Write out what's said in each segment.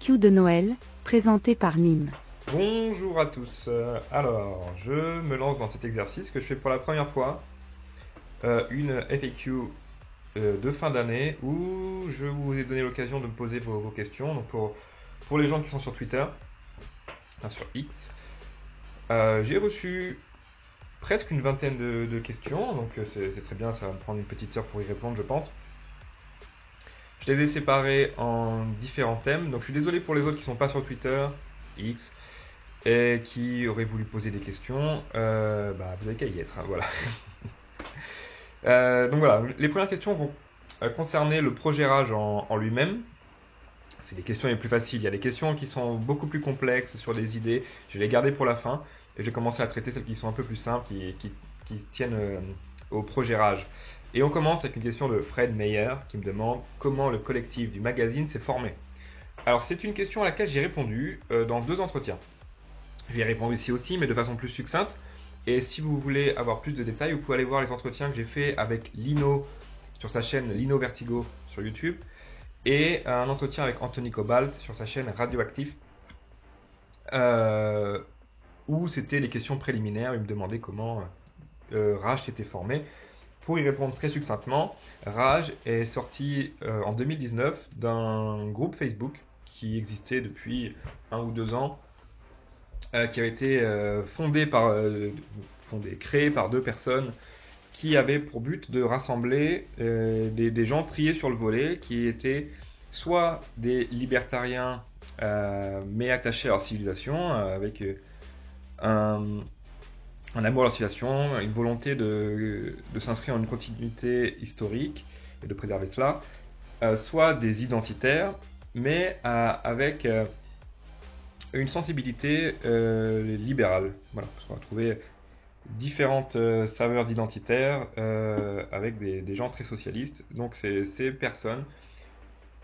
FAQ de Noël, présenté par Nîmes. Bonjour à tous. Euh, alors, je me lance dans cet exercice que je fais pour la première fois. Euh, une FAQ euh, de fin d'année où je vous ai donné l'occasion de me poser vos, questions. Donc pour, pour les gens qui sont sur Twitter, sur X, j'ai reçu presque une vingtaine de, de questions. Donc c'est très bien, ça va me prendre une petite heure pour y répondre, je pense. Je les ai séparés en différents thèmes. Donc je suis désolé pour les autres qui ne sont pas sur Twitter, X, et qui auraient voulu poser des questions. Euh, bah, vous avez qu'à y être, hein, voilà. Euh, donc voilà, les premières questions vont euh, concerner le projet Rage en, lui-même. C'est les questions les plus faciles. Il y a des questions qui sont beaucoup plus complexes sur des idées. Je vais les garder pour la fin. Et je vais commencer à traiter celles qui sont un peu plus simples, qui, qui tiennent au projet Rage. Et on commence avec une question de Fred Meyer qui me demande comment le collectif du magazine s'est formé. Alors c'est une question à laquelle j'ai répondu euh, dans deux entretiens. Je vais y répondre ici aussi, mais de façon plus succincte. Et si vous voulez avoir plus de détails, vous pouvez aller voir les entretiens que j'ai fait avec Lino sur sa chaîne Lino Vertigo sur YouTube et un entretien avec Anthony Cobalt sur sa chaîne Radioactif euh, où c'était les questions préliminaires. Il me demandait comment euh, Rage s'était formé. Pour y répondre très succinctement, Rage est sorti euh, en 2019 d'un groupe Facebook qui existait depuis un ou deux ans, euh, qui a été euh, fondé par, fondé, créé par deux personnes qui avaient pour but de rassembler des, gens triés sur le volet, qui étaient soit des libertariens mais attachés à leur civilisation, avec un un amour à la civilisation, une volonté de, s'inscrire en une continuité historique et de préserver cela, euh, soit des identitaires, mais euh, avec euh, une sensibilité libérale. Voilà, parce qu'on va trouver différentes saveurs d'identitaires avec des, des, gens très socialistes. Donc ces personnes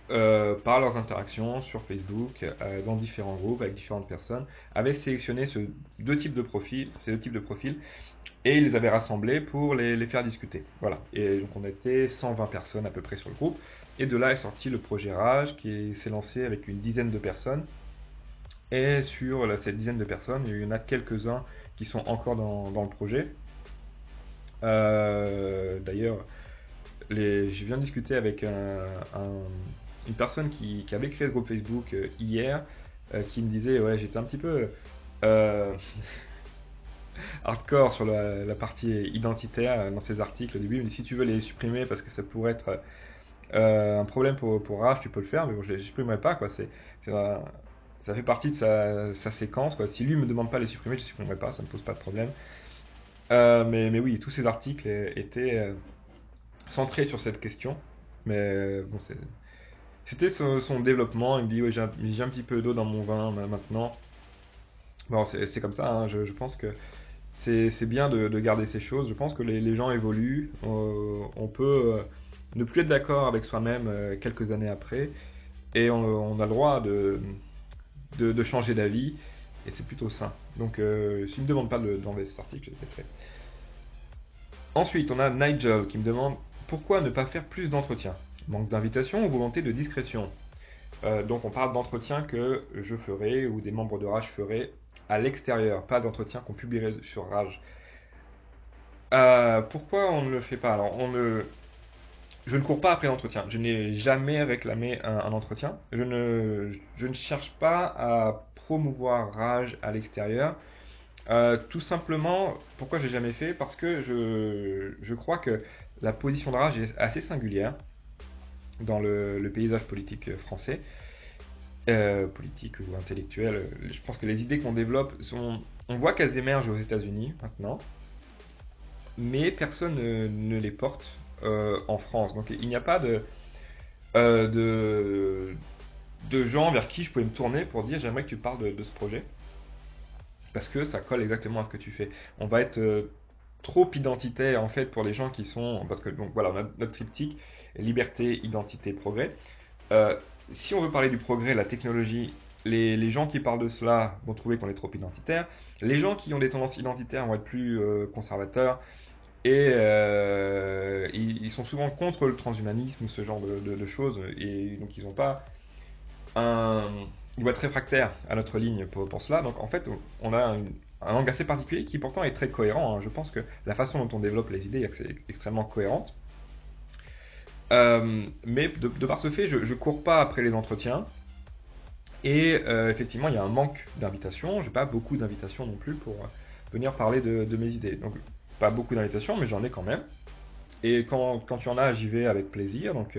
euh, par leurs interactions sur Facebook, euh, dans différents groupes, avec différentes personnes, avaient sélectionné ces deux types de profils, et ils les avaient rassemblés pour les, faire discuter. Voilà. Et donc on était 120 personnes à peu près sur le groupe, et de là est sorti le projet Rage qui s'est lancé avec une dizaine de personnes. Et sur cette dizaine de personnes, il y en a quelques-uns qui sont encore dans, le projet. Euh, d'ailleurs, je viens de discuter avec un une personne qui, avait créé ce groupe Facebook euh, hier euh, qui me disait ouais j'étais un petit peu euh, hardcore sur la, partie identitaire dans ces articles au début. Mais si tu veux les supprimer parce que ça pourrait être un problème pour, pour Rage, tu peux le faire, mais bon, je les supprimerai pas. Quoi. C'est, ça fait partie de sa, séquence. Quoi. Si lui me demande pas de les supprimer, je les supprimerai pas, ça me pose pas de problème. mais, mais oui, tous ces articles étaient centrés sur cette question. Mais bon, c'est c'était son, développement. Il me dit ouais, j'ai un, petit peu d'eau dans mon vin maintenant. Bon, c'est comme ça. Hein. Je, pense que c'est bien de, garder ces choses. Je pense que les, gens évoluent. Euh, on peut euh, ne plus être d'accord avec soi-même euh, quelques années après. Et on, a le droit de, changer d'avis. Et c'est plutôt sain. Donc, s'il ne me demande pas d'enlever cet article, je le laisserai. Ensuite, on a Nigel qui me demande pourquoi ne pas faire plus d'entretiens? Manque d'invitation ou volonté de discrétion euh, Donc on parle d'entretien que je ferai ou des membres de Rage feraient à l'extérieur, pas d'entretien qu'on publierait sur Rage. Euh, pourquoi on ne le fait pas? Alors on ne... Je ne cours pas après l'entretien. Je n'ai jamais réclamé un, entretien. Je ne, cherche pas à promouvoir Rage à l'extérieur. Euh, tout simplement, pourquoi j'ai jamais fait? Parce que je, je crois que la position de Rage est assez singulière dans le, paysage politique français, euh, politique ou intellectuel. Je pense que les idées qu'on développe. On voit qu'elles émergent aux États-Unis maintenant, mais personne ne, les porte euh, en France. Donc il n'y a pas de, euh, de, gens vers qui je pouvais me tourner pour dire j'aimerais que tu parles de, ce projet. Parce que ça colle exactement à ce que tu fais. On va être trop identitaire en fait pour les gens qui sont. Parce que donc voilà, notre triptyque liberté, identité, progrès. Euh, si on veut parler du progrès, la technologie, les, gens qui parlent de cela vont trouver qu'on est trop identitaire. Les gens qui ont des tendances identitaires vont être plus euh, conservateurs. Et euh, ils, sont souvent contre le transhumanisme, ce genre de, choses. Et donc ils n'ont pas un, il doit être réfractaire à notre ligne pour, pour cela. Donc en fait, on a un angle assez particulier qui pourtant est très cohérent. Hein. Je pense que la façon dont on développe les idées est extrêmement cohérente. Euh, mais de, par ce fait, je ne cours pas après les entretiens. Et euh, effectivement, il y a un manque d'invitations. J'ai pas beaucoup d'invitations non plus pour euh, venir parler de, mes idées. Donc, pas beaucoup d'invitations, mais j'en ai quand même. Et quand, quand il y en a, j'y vais avec plaisir. Donc,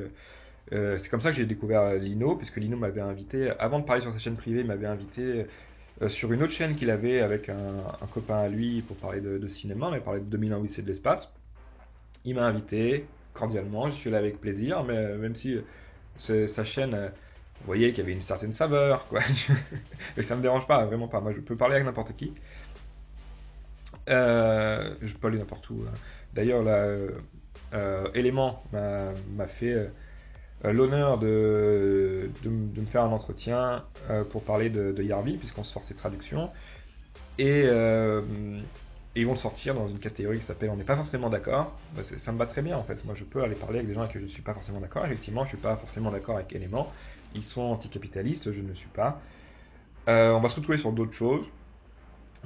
c'est comme ça que j'ai découvert Lino, puisque Lino m'avait invité, avant de parler sur sa chaîne privée, il m'avait invité sur une autre chaîne qu'il avait avec un, copain à lui pour parler de, cinéma, mais parler de 2001 Odyssée de l'espace. Il m'a invité cordialement, je suis là avec plaisir, mais même si sa chaîne, euh, vous voyez qu'il y avait une certaine saveur, quoi. et ça me dérange pas, vraiment pas. Moi, je peux parler avec n'importe qui. je peux aller n'importe où. Hein. D'ailleurs, là, Élément m'a fait euh, l'honneur de, me faire un entretien euh, pour parler de, Yarby, puisqu'on sort ses traductions. Et, euh, et, ils vont sortir dans une catégorie qui s'appelle On n'est pas forcément d'accord. Ça me va très bien en fait. Moi je peux aller parler avec des gens avec qui je ne suis pas forcément d'accord. Effectivement, je ne suis pas forcément d'accord avec Element. Ils sont anticapitalistes, je ne le suis pas. on va se retrouver sur d'autres choses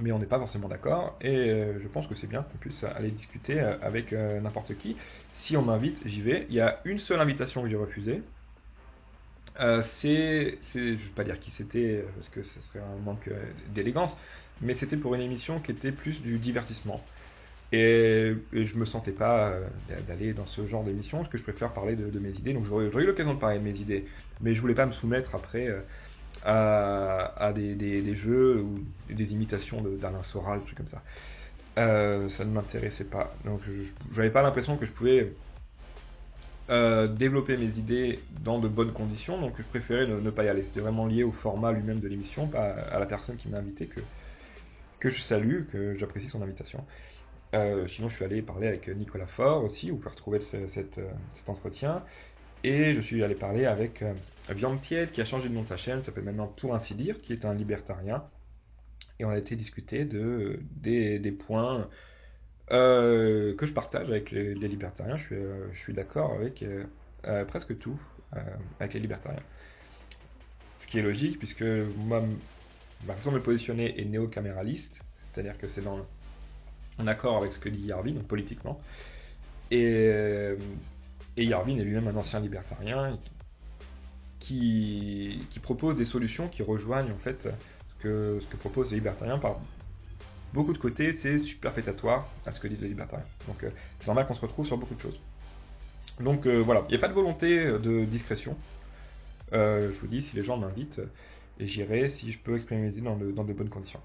mais on n'est pas forcément d'accord. Et euh, je pense que c'est bien qu'on puisse aller discuter euh, avec euh, n'importe qui. Si on m'invite, j'y vais. Il y a une seule invitation que j'ai refusée. c'est, je ne vais pas dire qui c'était parce que ce serait un manque d'élégance, mais c'était pour une émission qui était plus du divertissement. Et, je je me sentais pas d'aller dans ce genre d'émission parce que je préfère parler de, de mes idées. Donc j'aurais eu l'occasion de parler de mes idées, mais je voulais pas me soumettre après à, des, jeux ou des imitations d'Alain Soral, des trucs comme ça. Euh, ça ne m'intéressait pas. Donc je n'avais pas l'impression que je pouvais euh, développer mes idées dans de bonnes conditions, donc je préférais ne, pas y aller. C'était vraiment lié au format lui-même de l'émission, pas à la personne qui m'a invité, que, que je salue, que j'apprécie son invitation. Euh, sinon, je suis allé parler avec Nicolas Faure aussi, vous pouvez retrouver cet entretien. Et je suis allé parler avec euh, Viande Tiède, qui a changé de nom de sa chaîne, s'appelle maintenant Pour ainsi dire, qui est un libertarien. Et on a été discuter de, des, points euh, que je partage avec les, libertariens. Je suis, euh, je suis d'accord avec presque tout avec les libertariens. Ce qui est logique, puisque moi, ma façon de me positionner est néo-caméraliste, c'est-à-dire que c'est dans en accord avec ce que dit Yarvin, donc politiquement. Et et Yarvin est lui-même un ancien libertarien qui, propose des solutions qui rejoignent en fait ce que, proposent les libertariens par beaucoup de côtés, c'est superfétatoire à ce que disent les libertariens. Donc euh, c'est normal qu'on se retrouve sur beaucoup de choses. Donc euh, voilà, il n'y a pas de volonté de discrétion. Euh, je vous dis, si les gens m'invitent, j'irai si je peux exprimer mes idées dans dans de bonnes conditions.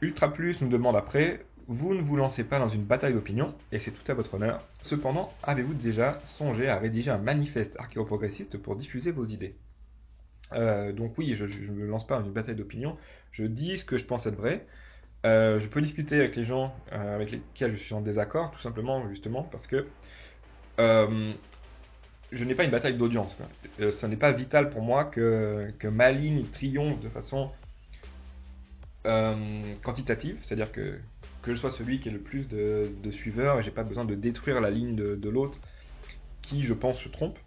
Ultra Plus nous demande après vous ne vous lancez pas dans une bataille d'opinion, et c'est tout à votre honneur. Cependant, avez-vous déjà songé à rédiger un manifeste archéoprogressiste pour diffuser vos idées? Euh, Donc oui, je ne me lance pas dans une bataille d'opinion, je dis ce que je pense être vrai. Euh, je peux discuter avec les gens euh, avec lesquels je suis en désaccord, tout simplement, justement, parce que je n'ai pas une bataille d'audience. ce n'est pas vital pour moi que, ma ligne triomphe de façon quantitative, c'est-à-dire que que je sois celui qui ait le plus de, suiveurs et j'ai pas besoin de détruire la ligne de, l'autre qui, je pense, se trompe.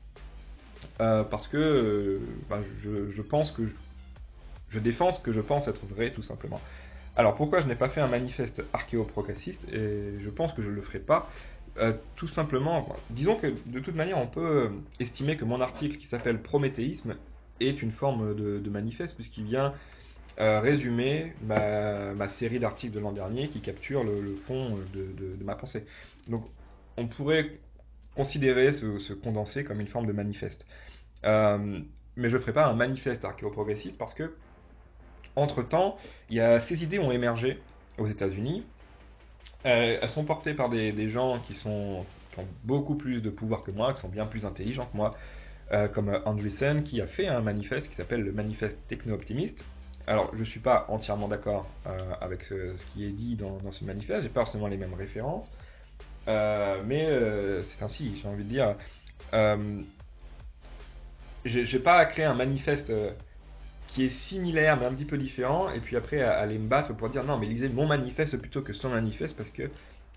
Euh, parce que euh, ben, je, pense que je, défends ce que je pense être vrai, tout simplement. Alors pourquoi je n'ai pas fait un manifeste archéo-progressiste et je pense que je ne le ferai pas? Euh, tout simplement, disons que de toute manière, on peut estimer que mon article qui s'appelle Prométhéisme est une forme de, manifeste puisqu'il vient euh, résumer ma, série d'articles de l'an dernier qui capture le, fond de, ma pensée. Donc on pourrait considérer ce, condensé comme une forme de manifeste. Euh, mais je ne ferai pas un manifeste archéoprogressiste parce que, entre-temps, ces idées ont émergé aux États-Unis. Euh, elles sont portées par des, gens qui, sont, ont beaucoup plus de pouvoir que moi, qui sont bien plus intelligents que moi, comme Andreessen, qui a fait un manifeste qui s'appelle le manifeste techno-optimiste, alors, je ne suis pas entièrement d'accord euh, avec ce, qui est dit dans, ce manifeste, j'ai pas forcément les mêmes références, euh, mais euh, c'est ainsi, j'ai envie de dire. j'ai pas à créer un manifeste qui est similaire mais un petit peu différent, et puis après à, aller me battre pour dire non, mais lisez mon manifeste plutôt que son manifeste parce que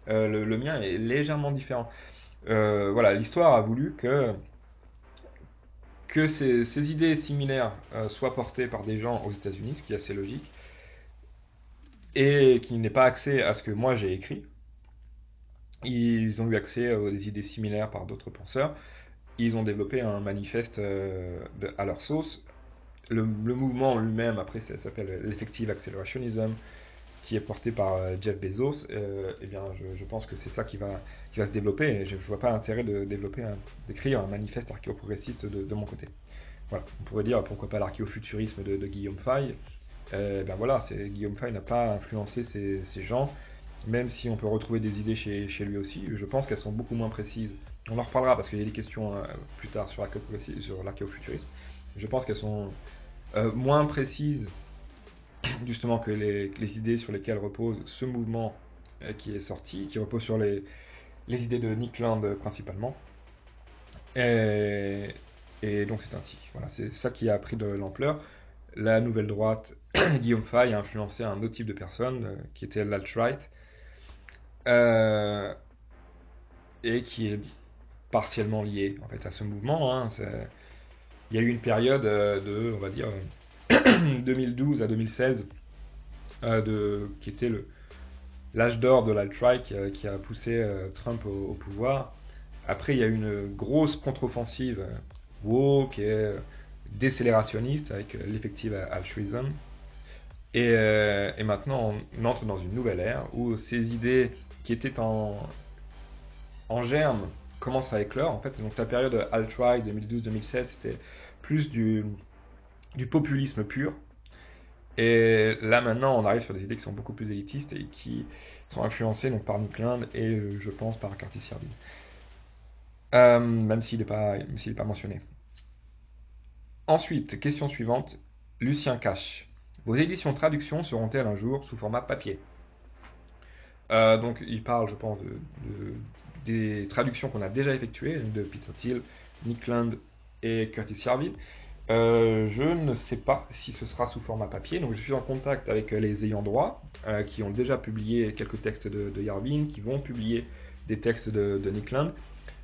le, mien est légèrement différent. voilà, l'histoire a voulu que que ces, idées similaires euh, soient portées par des gens aux États-Unis, ce qui est assez logique, et qui n'aient pas accès à ce que moi j'ai écrit. Ils ont eu accès aux idées similaires par d'autres penseurs. Ils ont développé un manifeste euh, à leur sauce. Le, mouvement lui-même, après, ça s'appelle l'Effective Accelerationism, qui est porté par euh, Jeff Bezos. Euh, eh bien, je, pense que c'est ça qui va, qui va se développer. Je ne vois pas l'intérêt de développer, d'écrire un manifeste archéoprogressiste de, de mon côté. Voilà. On pourrait dire pourquoi pas l'archéofuturisme de, de Guillaume Fay. Euh, ben voilà, Guillaume Fay n'a pas influencé ces, gens, même si on peut retrouver des idées chez, chez lui aussi. Je pense qu'elles sont beaucoup moins précises. On en reparlera parce qu'il y a des questions euh, plus tard sur l'archéofuturisme. Je pense qu'elles sont euh, moins précises justement que les, idées sur lesquelles repose ce mouvement euh, qui est sorti, qui repose sur les, idées de Nick Land euh, principalement. Et, donc c'est ainsi. Voilà, c'est ça qui a pris de l'ampleur. La nouvelle droite, Guillaume Fay, a influencé un autre type de personne qui était l'alt-right et qui est partiellement lié en fait à ce mouvement. hein. Il y a eu une période euh, de, on va dire, euh, 2012 à 2016, euh, qui était l'âge d'or de l'alt-right qui, a- poussé euh, Trump au, pouvoir. Après, il y a eu une grosse contre-offensive euh, woke et euh, décélérationniste avec euh, l'effective altruism. Et, euh, et maintenant, on entre dans une nouvelle ère où ces idées qui étaient en, en germe commencent à éclore. En fait, donc la période alt-right 2012-2016, c'était plus du, du populisme pur. Et là maintenant, on arrive sur des idées qui sont beaucoup plus élitistes et qui sont influencées donc, par Nick et euh, je pense par Curtis Yarvin. Euh, même s'il n'est pas, pas mentionné. Ensuite, question suivante, Lucien Cash. Vos éditions traductions seront-elles un jour sous format papier? Euh, Donc il parle, je pense, de- des traductions qu'on a déjà effectuées, de Peter Thiel, Nick Land et Curtis Yarvin. Euh, je ne sais pas si ce sera sous format papier, donc je suis en contact avec les ayants droit euh, qui ont déjà publié quelques textes de, Yarvin, qui vont publier des textes de, de Nick Land.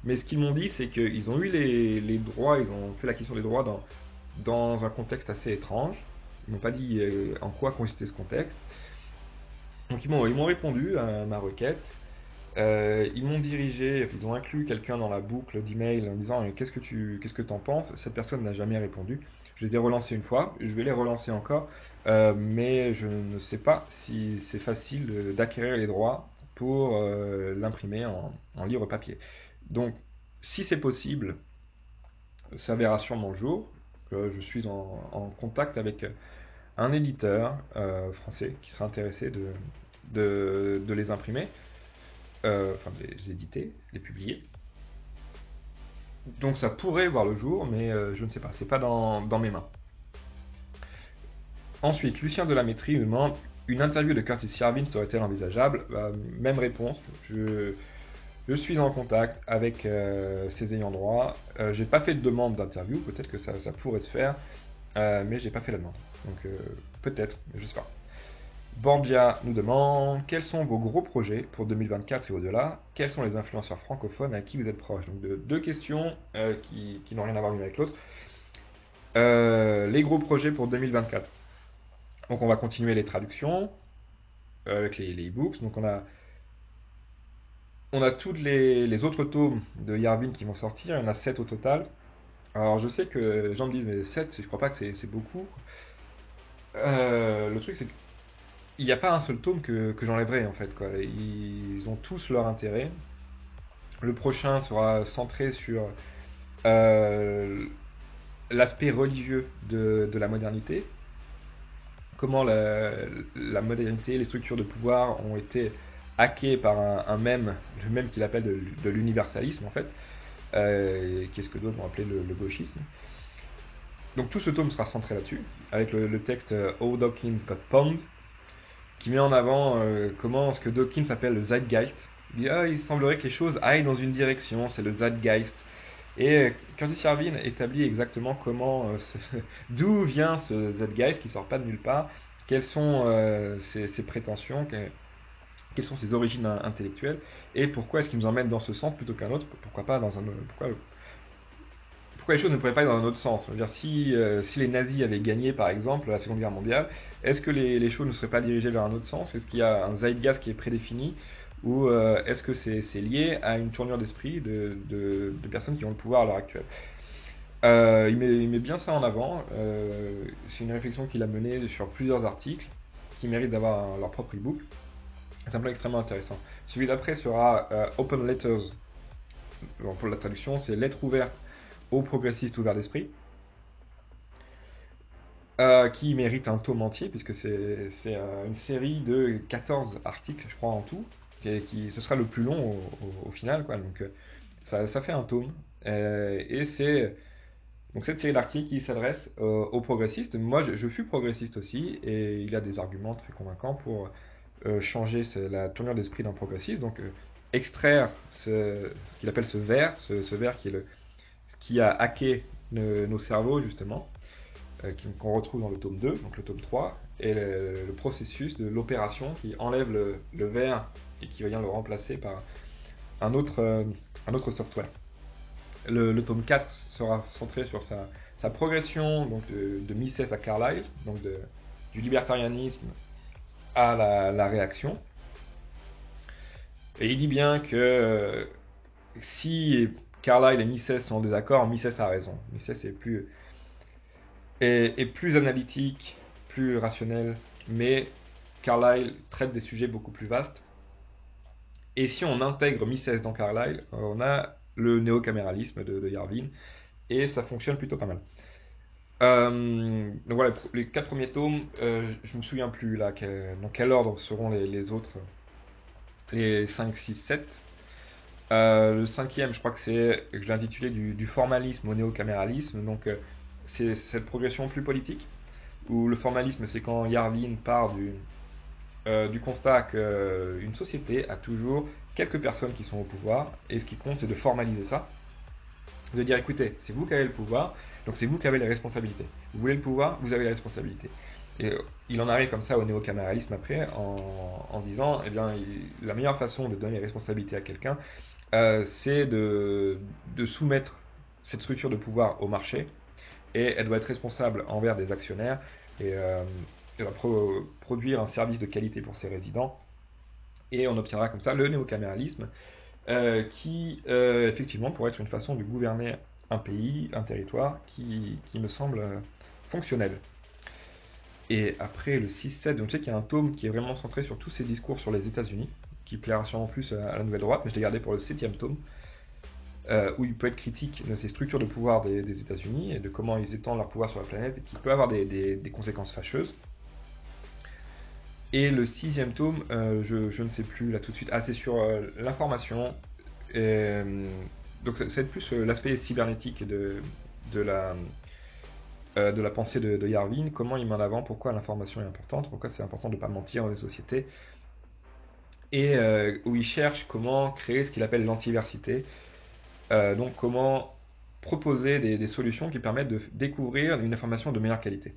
Mais ce qu'ils m'ont dit, c'est qu'ils ont eu les, droits, ils ont fait l'acquisition des droits dans, dans un contexte assez étrange. Ils m'ont pas dit euh, en quoi consistait ce contexte. Donc ils m'ont répondu à ma requête. Euh, ils m'ont dirigé, ils ont inclus quelqu'un dans la boucle d'email en disant qu'est-ce que tu qu'est-ce que t'en penses? Cette personne n'a jamais répondu. Je les ai relancés une fois, je vais les relancer encore, euh, mais je ne sais pas si c'est facile d'acquérir les droits pour euh, l'imprimer en, livre papier. Donc, si c'est possible, ça verra sûrement le jour. Je suis en, contact avec un éditeur français qui sera intéressé de les imprimer, euh, enfin les éditer, les publier. Donc ça pourrait voir le jour, mais euh, je ne sais pas, c'est pas dans, mes mains. Ensuite, Lucien de la Métrie me demande une interview de Curtis Yarvin serait-elle envisageable? Bah, Même réponse. Je, suis en contact avec euh, ses ayants droit. Euh, j'ai pas fait de demande d'interview, peut-être que ça, pourrait se faire, euh, mais j'ai pas fait la demande. Donc euh, peut-être, je sais pas. Borgia nous demande quels sont vos gros projets pour 2024 et au-delà? Quels sont les influenceurs francophones à qui vous êtes proche? Donc de- deux questions euh, qui, qui n'ont rien à voir l'une avec l'autre. Euh, les gros projets pour 2024. Donc on va continuer les traductions euh, avec les, e-books. Donc on a on a tous les, les autres tomes de Yarvin qui vont sortir, il y en a 7 au total. Alors je sais que les gens me disent mais 7, je crois pas que c'est beaucoup. Le truc c'est qu'il n'y a pas un seul tome que, que j'enlèverai en fait. Quoi. Ils ont tous leur intérêt. Le prochain sera centré sur euh, l'aspect religieux de, de la modernité. Comment la, modernité, les structures de pouvoir ont été hackées par un, un mème, le même qu'il appelle de, l'universalisme en fait, euh, qui est ce que d'autres vont appeler le, le gauchisme. Donc tout ce tome sera centré là-dessus, avec le, le texte euh, How Dawkins Got Pwned, qui met en avant euh, comment ce que Dawkins appelle le zeitgeist. Il ah, il semblerait que les choses aillent dans une direction, c'est le zeitgeist. Et euh, Curtis Yarvin établit exactement comment, euh, d'où vient ce zeitgeist qui sort pas de nulle part, quelles sont ses, prétentions, que- quelles sont ses origines in- intellectuelles, et pourquoi est-ce qu'il nous emmène dans ce sens plutôt qu'un autre, pourquoi pas dans un, pourquoi pourquoi les choses ne pourraient pas aller dans un autre sens? Dire, si, euh, si les nazis avaient gagné, par exemple, la Seconde Guerre mondiale, est-ce que les, les, choses ne seraient pas dirigées vers un autre sens? Est-ce qu'il y a un zeitgeist qui est prédéfini? Ou euh, est-ce que c'est lié à une tournure d'esprit de, de, personnes qui ont le pouvoir à l'heure actuelle? Euh, il, met, bien ça en avant. c'est une réflexion qu'il a menée sur plusieurs articles qui méritent d'avoir leur propre e-book. C'est un plan extrêmement intéressant. Celui d'après sera Open Letters. pour la traduction, c'est lettres ouvertes aux progressistes ouverts d'esprit, euh, qui mérite un tome entier, puisque c'est euh, une série de 14 articles, je crois, en tout, qui, ce sera le plus long au, final, quoi. Donc, euh, ça, fait un tome. et c'est donc cette série d'articles qui s'adresse aux progressistes. Moi, je, je, fus progressiste aussi, et il a des arguments très convaincants pour changer la tournure d'esprit d'un progressiste. Donc, extraire ce, ce qu'il appelle ce verre, ce, ce verre qui est le, qui a hacké nos cerveaux, justement, euh, qu'on retrouve dans le tome 2, donc le tome 3, et le, processus de l'opération qui enlève le, verre et qui vient le remplacer par un autre, euh, un autre software. Le, tome 4 sera centré sur sa, progression donc de, Mises à Carlyle, donc du libertarianisme à la, réaction. Et il dit bien que euh, si Carlyle et Mises sont en désaccord, Mises a raison. Mises est plus, analytique, plus rationnel, mais Carlyle traite des sujets beaucoup plus vastes. Et si on intègre Mises dans Carlyle, on a le néocaméralisme de, de Yarvin, et ça fonctionne plutôt pas mal. Euh, donc voilà, les quatre premiers tomes, euh, je me souviens plus là, dans quel ordre seront les, les autres, les 5, 6, 7. Euh, le cinquième, je crois que c'est, je l'ai intitulé du, formalisme au néocaméralisme. Donc, euh, c'est cette progression plus politique, où le formalisme, c'est quand Yarvin part du, euh, du constat qu'une société a toujours quelques personnes qui sont au pouvoir, et ce qui compte, c'est de formaliser ça. De dire, écoutez, c'est vous qui avez le pouvoir, donc c'est vous qui avez les responsabilités. Vous voulez le pouvoir, vous avez les responsabilités. Et il en arrive comme ça au néocaméralisme après, en, disant, eh bien, la meilleure façon de donner les responsabilités à quelqu'un, euh, c'est de, soumettre cette structure de pouvoir au marché. Et elle doit être responsable envers des actionnaires et euh, elle va produire un service de qualité pour ses résidents. Et on obtiendra comme ça le néocaméralisme euh, qui effectivement pourrait être une façon de gouverner un pays, un territoire qui, me semble fonctionnel. Et après le 6-7, donc je sais qu'il y a un tome qui est vraiment centré sur tous ces discours sur les États-Unis qui plaira sûrement plus à la nouvelle droite, mais je l'ai gardé pour le septième tome, euh, où il peut être critique de ces structures de pouvoir des, États-Unis et de comment ils étendent leur pouvoir sur la planète et qui peut avoir des, conséquences fâcheuses. Et le sixième tome, euh, je, ne sais plus là tout de suite, ah c'est sur euh, l'information. donc ça, va être plus l'aspect cybernétique de, la pensée de, de, Yarvin, comment il met en avant pourquoi l'information est importante, pourquoi c'est important de ne pas mentir dans les sociétés, et euh, où il cherche comment créer ce qu'il appelle l'antiversité. Euh, donc comment proposer des, solutions qui permettent de découvrir une information de meilleure qualité.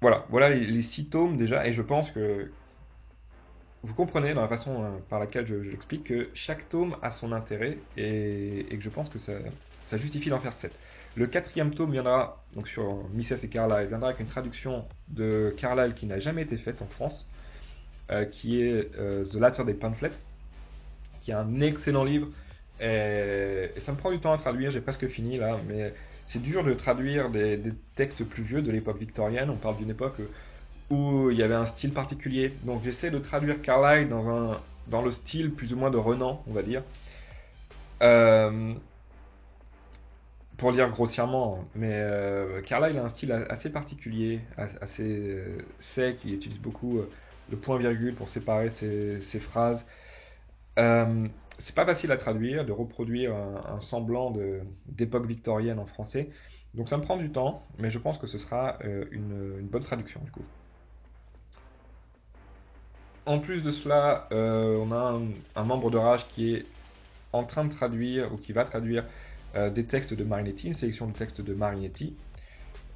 Voilà, voilà les, six tomes déjà, et je pense que vous comprenez dans la façon euh, par laquelle je, l'explique que chaque tome a son intérêt et, que je pense que ça, justifie d'en faire sept. Le quatrième tome viendra donc sur Mises et Carlyle, viendra avec une traduction de Carlyle qui n'a jamais été faite en France. Euh, qui est euh, The Latter des Pamphlets, qui est un excellent livre. Et, ça me prend du temps à traduire, j'ai presque fini là, mais c'est dur de traduire des, textes plus vieux de l'époque victorienne. On parle d'une époque où il y avait un style particulier. Donc j'essaie de traduire Carlyle dans le style plus ou moins de Renan, on va dire. Euh, pour dire grossièrement, mais euh, Carlyle a un style assez particulier, assez sec, il utilise beaucoup le point-virgule pour séparer ces, phrases. Euh, c'est pas facile à traduire, de reproduire un, semblant d'époque victorienne en français. Donc ça me prend du temps, mais je pense que ce sera euh, une, bonne traduction du coup. En plus de cela, euh, on a un, membre de Rage qui est en train de traduire, ou qui va traduire, des textes de Marinetti, une sélection de textes de Marinetti.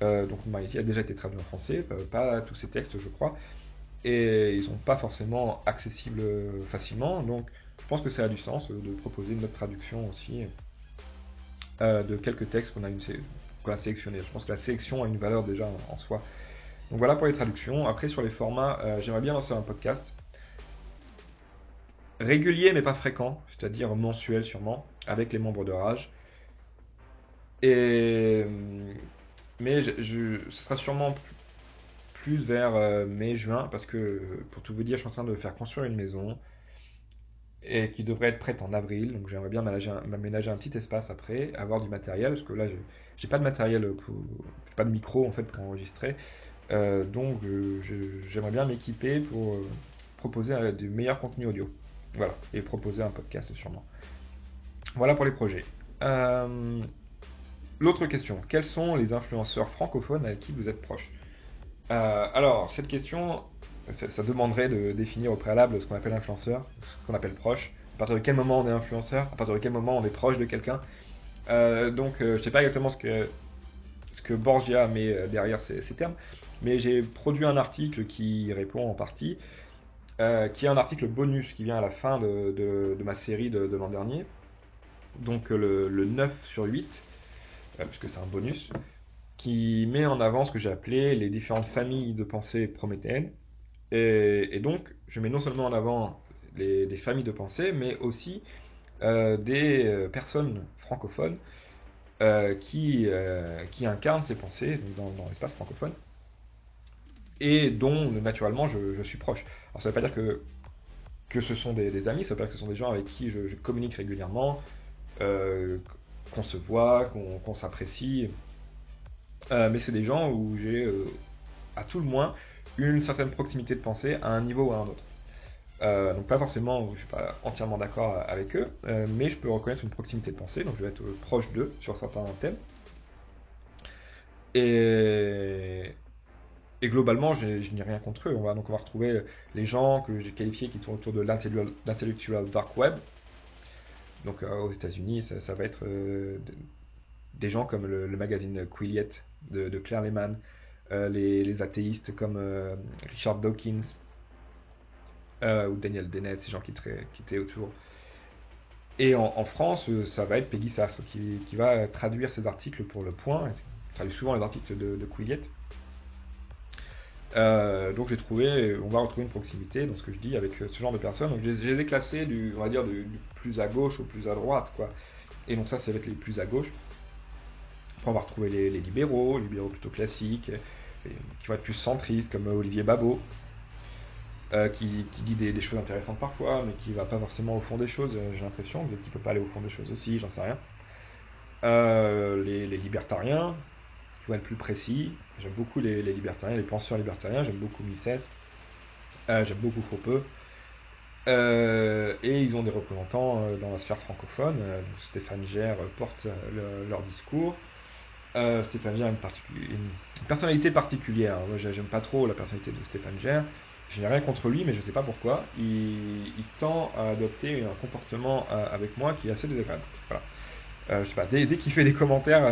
donc Marinetti a déjà été traduit en français, pas tous ces textes je crois, et ils sont pas forcément accessibles facilement. Donc je pense que ça a du sens de proposer une autre traduction aussi de quelques textes qu'on a, a sélectionnés. Je pense que la sélection a une valeur déjà en, soi. Donc voilà pour les traductions. Après, sur les formats, j'aimerais bien lancer un podcast régulier mais pas fréquent, c'est-à-dire mensuel sûrement, avec les membres de Rage. Et mais ce sera sûrement plus vers euh, mai-juin parce que pour tout vous dire, je suis en train de faire construire une maison et qui devrait être prête en avril. Donc j'aimerais bien m'aménager un petit espace après, avoir du matériel parce que là j'ai pas de matériel pas de micro en fait pour enregistrer. Euh, donc euh, j'aimerais bien m'équiper pour proposer du meilleur contenu audio. Voilà, et proposer un podcast sûrement. Voilà pour les projets. Euh, l'autre question, quels sont les influenceurs francophones avec qui vous êtes proche? Euh, Alors, cette question, ça, demanderait de définir au préalable ce qu'on appelle influenceur, ce qu'on appelle proche. À partir de quel moment on est influenceur? À partir de quel moment on est proche de quelqu'un? Euh, Donc, je ne sais pas exactement ce que, ce que Borgia met derrière ces, termes, mais j'ai produit un article qui répond en partie. qui est un article bonus qui vient à la fin de, ma série de l'an dernier, donc le, 9 sur 8, euh, puisque c'est un bonus, qui met en avant ce que j'ai appelé les différentes familles de pensée prométhéennes. Et, donc, je mets non seulement en avant les, familles de pensée, mais aussi euh, des euh, personnes francophones qui, qui incarnent ces pensées dans, l'espace francophone et dont naturellement je, suis proche. Alors ça ne veut pas dire que, que ce sont des, amis, ça veut pas dire que ce sont des gens avec qui je communique régulièrement, euh, qu'on se voit, qu'on s'apprécie. Euh, mais c'est des gens où j'ai, euh, à tout le moins, une certaine proximité de pensée à un niveau ou à un autre. donc pas forcément, je suis pas entièrement d'accord avec eux, mais je peux reconnaître une proximité de pensée, donc je vais être proche d'eux sur certains thèmes. Et, globalement, je, n'ai rien contre eux. On va donc on va retrouver les gens que j'ai qualifiés qui tournent autour de l'intellectual dark web, donc euh, aux États-Unis, ça, va être euh, des gens comme le, magazine Quilliet de, Claire Lehman, euh, les, athéistes comme Richard Dawkins ou Daniel Dennett, ces gens qui, étaient autour. Et en, France, ça va être Peggy Sastre qui, va traduire ces articles pour Le Point, il traduit souvent les articles de, de donc j'ai trouvé, on va retrouver une proximité dans ce que je dis avec ce genre de personnes. Donc je, les ai classés du, on va dire, du, plus à gauche ou plus à droite, quoi. Et donc ça, c'est avec les plus à gauche. On va retrouver les, libéraux, les libéraux plutôt classiques, qui vont être plus centristes, comme Olivier Babot, euh, qui, dit des, choses intéressantes parfois, mais qui va pas forcément au fond des choses, euh, j'ai l'impression, peut-être peut pas aller au fond des choses aussi, j'en sais rien. Euh, les, libertariens, qui vont être plus précis, j'aime beaucoup les, libertariens, les penseurs libertariens, j'aime beaucoup Mises, j'aime beaucoup Faux euh, et ils ont des représentants euh, dans la sphère francophone. Euh, Stéphane Gère porte leur discours. Stéphane Gère a une, personnalité particulière. Moi, j'aime pas trop la personnalité de Stéphane Gère. Je n'ai rien contre lui, mais je ne sais pas pourquoi. Il, tend à adopter un comportement avec moi qui est assez désagréable. Pas, dès, qu'il fait des commentaires,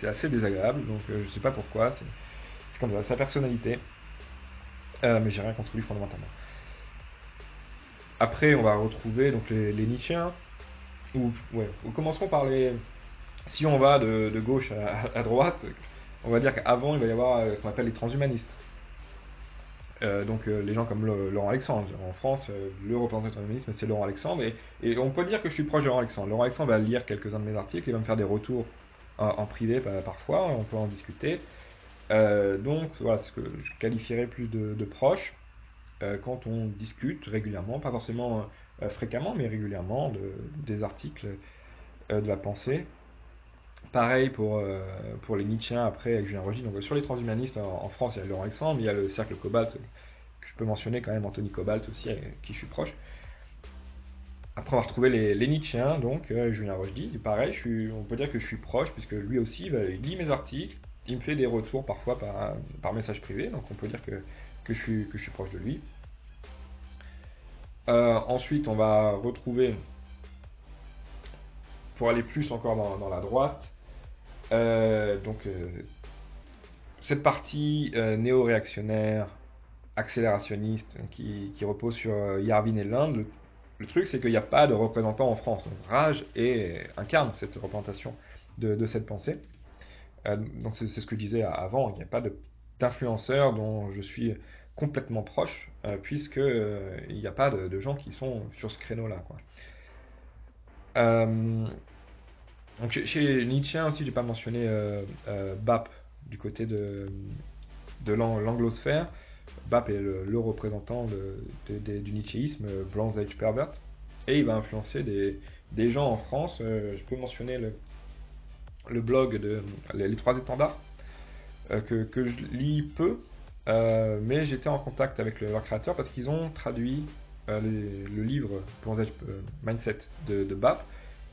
c'est assez désagréable. Donc, je ne sais pas pourquoi. C'est comme ça, sa personnalité. mais j'ai rien contre lui fondamentalement. Après, on va retrouver donc les, les Nietzscheens. Ou, ouais, commencerons par les. Si on va de, gauche à, droite, on va dire qu'avant, il va y avoir euh, ce qu'on appelle les transhumanistes. Euh, donc euh, les gens comme Laurent Alexandre. En France, le représentant du transhumanisme, c'est Laurent Alexandre. Et, on peut dire que je suis proche de Laurent Alexandre. Laurent Alexandre va lire quelques-uns de mes articles, il va me faire des retours en, privé parfois, on peut en discuter. donc voilà, ce que je qualifierais plus de, de proche. Quand on discute régulièrement, pas forcément fréquemment, mais régulièrement, de, des articles de la pensée. Pareil pour, pour les Nietzscheens après avec Julien Rogy. Donc sur les transhumanistes en, France, il y a Laurent Alexandre, il y a le cercle Cobalt, que je peux mentionner quand même Anthony Cobalt aussi, avec qui je suis proche. Après, va retrouver les, les Nietzscheens, donc Julien Rochdy. Pareil, je suis, on peut dire que je suis proche, puisque lui aussi, bah, il lit mes articles, il me fait des retours parfois par, par message privé, donc on peut dire que que je suis, que je suis proche de lui. Euh, ensuite, on va retrouver, pour aller plus encore dans, la droite, euh, donc euh, cette partie néo-réactionnaire, accélérationniste, qui, repose sur Yarvin et l'Inde, le truc, c'est qu'il n'y a pas de représentant en France. Donc Rage et incarne cette représentation de, cette pensée. Euh, donc c'est ce que je disais avant, il n'y a pas d'influenceur dont je suis complètement proche, euh, puisque euh, il n'y a pas de, gens qui sont sur ce créneau-là. Donc chez Nietzsche aussi, j'ai pas mentionné BAP du côté de, de l'anglosphère. BAP est le, représentant du nietzschéisme, Bronze Age Pervert, et il va influencer des, gens en France. je peux mentionner le, le blog de les, trois étendards euh, que, je lis peu, euh, mais j'étais en contact avec leur créateur parce qu'ils ont traduit euh, le livre Mindset de, BAP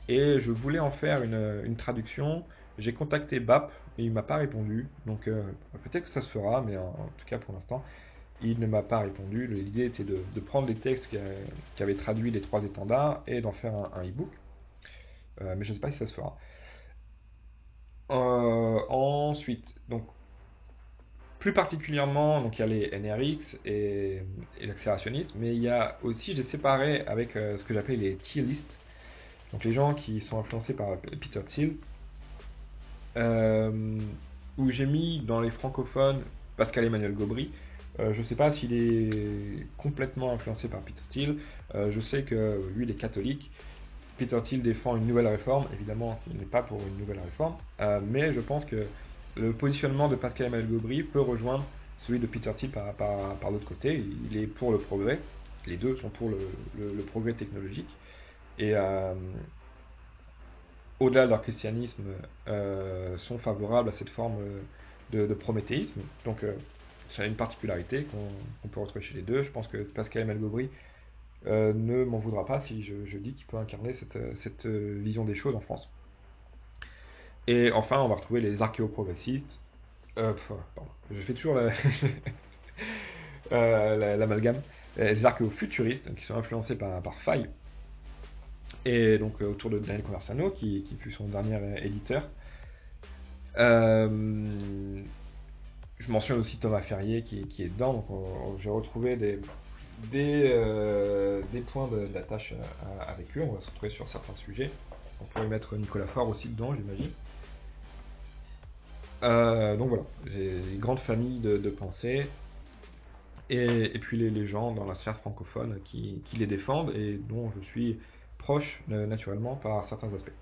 et je voulais en faire une, traduction. J'ai contacté BAP et il m'a pas répondu, donc peut-être que ça se fera, mais en, tout cas pour l'instant il ne m'a pas répondu. L'idée était de, prendre les textes qui, avaient traduit les trois étendards et d'en faire un, un e-book, mais je ne sais pas si ça se fera. Euh, ensuite, donc, plus particulièrement, donc il y a les NRX et, l'accélérationnisme, mais il y a aussi, j'ai séparé avec euh, ce que j'appelle les Thielists, donc les gens qui sont influencés par Peter Thiel, euh, où j'ai mis dans les francophones Pascal Emmanuel Gobry. je ne sais pas s'il est complètement influencé par Peter Thiel. je sais que lui, il est catholique. Peter Thiel défend une nouvelle réforme, évidemment, il n'est pas pour une nouvelle réforme, euh, mais je pense que le positionnement de Pascal Emmanuel Gobry peut rejoindre celui de Peter Thiel par, l'autre côté. Il est pour le progrès, les deux sont pour le, progrès technologique, et euh, au-delà de leur christianisme, euh, sont favorables à cette forme de, prométhéisme. Donc, c'est une particularité qu'on peut retrouver chez les deux. Je pense que Pascal Emmanuel Gobry euh, ne m'en voudra pas si je, dis qu'il peut incarner cette, euh, vision des choses en France. Et enfin, on va retrouver les archéoprogressistes. Euh, pardon, je fais toujours l'amalgame. les archéofuturistes qui sont influencés par, par Faille. Et donc autour de Daniel Conversano, qui, fut son dernier éditeur. je mentionne aussi Thomas Ferrier qui, est dedans. Donc j'ai retrouvé des, des, euh, points d'attache euh, avec eux. On va se retrouver sur certains sujets. On pourrait mettre Nicolas Faure aussi dedans, j'imagine. Euh, donc voilà, j'ai une grande famille de, pensées. Et, puis les, gens dans la sphère francophone qui, les défendent et dont je suis proche naturellement par certains aspects.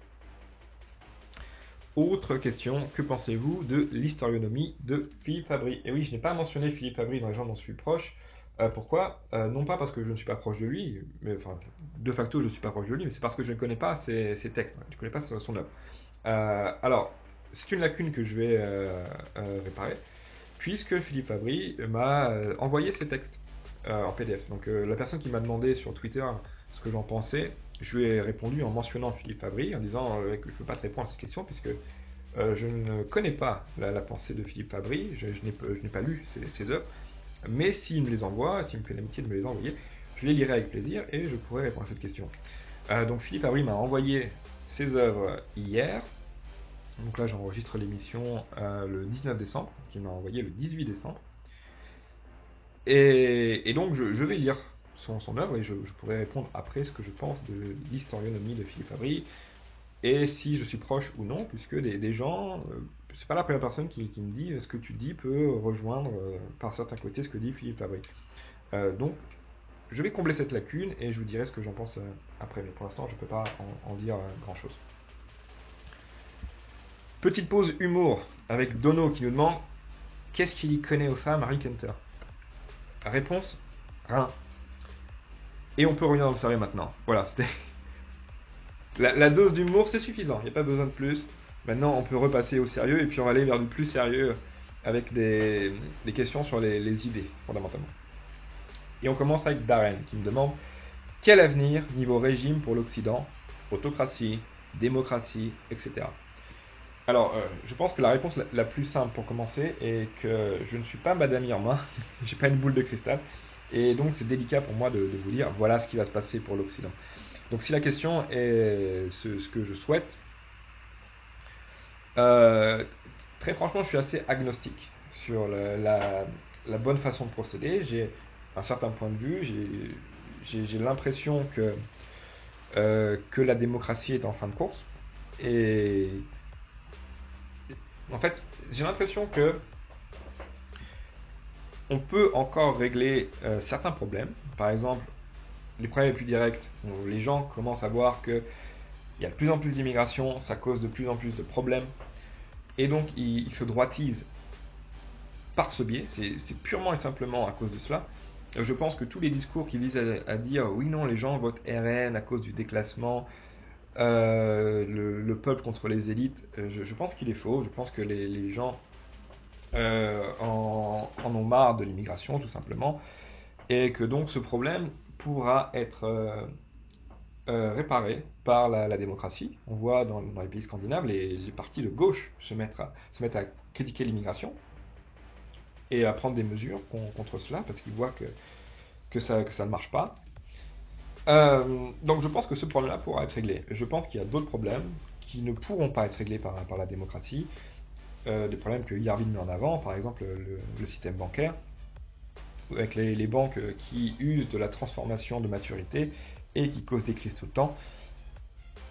Autre question, que pensez-vous de l'historionomie de Philippe Fabry? Et oui, je n'ai pas mentionné Philippe Fabry dans les gens dont je suis proche, euh, pourquoi? Euh, Non pas parce que je ne suis pas proche de lui, mais enfin, de facto je ne suis pas proche de lui, mais c'est parce que je ne connais pas ses, textes, je ne connais pas son œuvre. Euh, alors, c'est une lacune que je vais réparer, puisque Philippe Fabry m'a envoyé ses textes en PDF. Donc la personne qui m'a demandé sur Twitter ce que j'en pensais, je lui ai répondu en mentionnant Philippe Fabry, en disant que je ne peux pas te répondre à cette question, puisque je ne connais pas la, pensée de Philippe Fabry, je, n'ai pas lu ses, ses œuvres. Mais s'il me les envoie, s'il me fait l'amitié de me les envoyer, je les lirai avec plaisir et je pourrai répondre à cette question. Euh, donc Philippe Avril m'a envoyé ses œuvres hier. Donc là j'enregistre l'émission euh, le 19 décembre, qu'il m'a envoyé le 18 décembre. Et, donc je, vais lire son, œuvre et je, pourrai répondre après ce que je pense de l'historionomie de Philippe Avril et si je suis proche ou non, puisque des, gens, euh, c'est pas la première personne qui, me dit ce que tu dis peut rejoindre euh, par certains côtés ce que dit Philippe Fabry. Euh, donc, je vais combler cette lacune et je vous dirai ce que j'en pense après, mais pour l'instant, je ne peux pas en, dire grand chose. Petite pause humour avec Dono qui nous demande Qu'est-ce qu'il y connaît aux femmes, Harry Kenter Réponse Rien. Et on peut revenir dans le sérieux maintenant. Voilà, c'était. La, dose d'humour, c'est suffisant, il n'y a pas besoin de plus. Maintenant, on peut repasser au sérieux et puis on va aller vers du plus sérieux avec des, questions sur les, idées, fondamentalement. Et on commence avec Darren qui me demande quel avenir niveau régime pour l'Occident? Autocratie, démocratie, etc. Alors, euh, je pense que la réponse la, plus simple pour commencer est que je ne suis pas Madame Irma, j'ai pas une boule de cristal, et donc c'est délicat pour moi de, vous dire voilà ce qui va se passer pour l'Occident. Donc si la question est ce, que je souhaite, euh, très franchement, je suis assez agnostique sur la, bonne façon de procéder. J'ai un certain point de vue, j'ai l'impression que, que la démocratie est en fin de course. Et en fait, j'ai l'impression que on peut encore régler certains problèmes. Par exemple, les problèmes les plus directs, les gens commencent à voir qu'il y a de plus en plus d'immigration, ça cause de plus en plus de problèmes, et donc ils, se droitisent par ce biais, c'est purement et simplement à cause de cela. Je pense que tous les discours qui visent à, dire oui, non, les gens votent RN à cause du déclassement, euh, le, peuple contre les élites, euh, je, pense qu'il est faux. Je pense que les, gens euh, en, ont marre de l'immigration, tout simplement, et que donc ce problème pourra être réparé par la, démocratie. On voit dans, les pays scandinaves les, partis de gauche se mettre à, critiquer l'immigration et à prendre des mesures contre cela parce qu'ils voient que ça ne marche pas. Euh, donc je pense que ce problème-là pourra être réglé. Je pense qu'il y a d'autres problèmes qui ne pourront pas être réglés par, la démocratie. des problèmes que Yarvin met en avant, par exemple le système bancaire avec les, banques qui usent de la transformation de maturité et qui causent des crises tout le temps.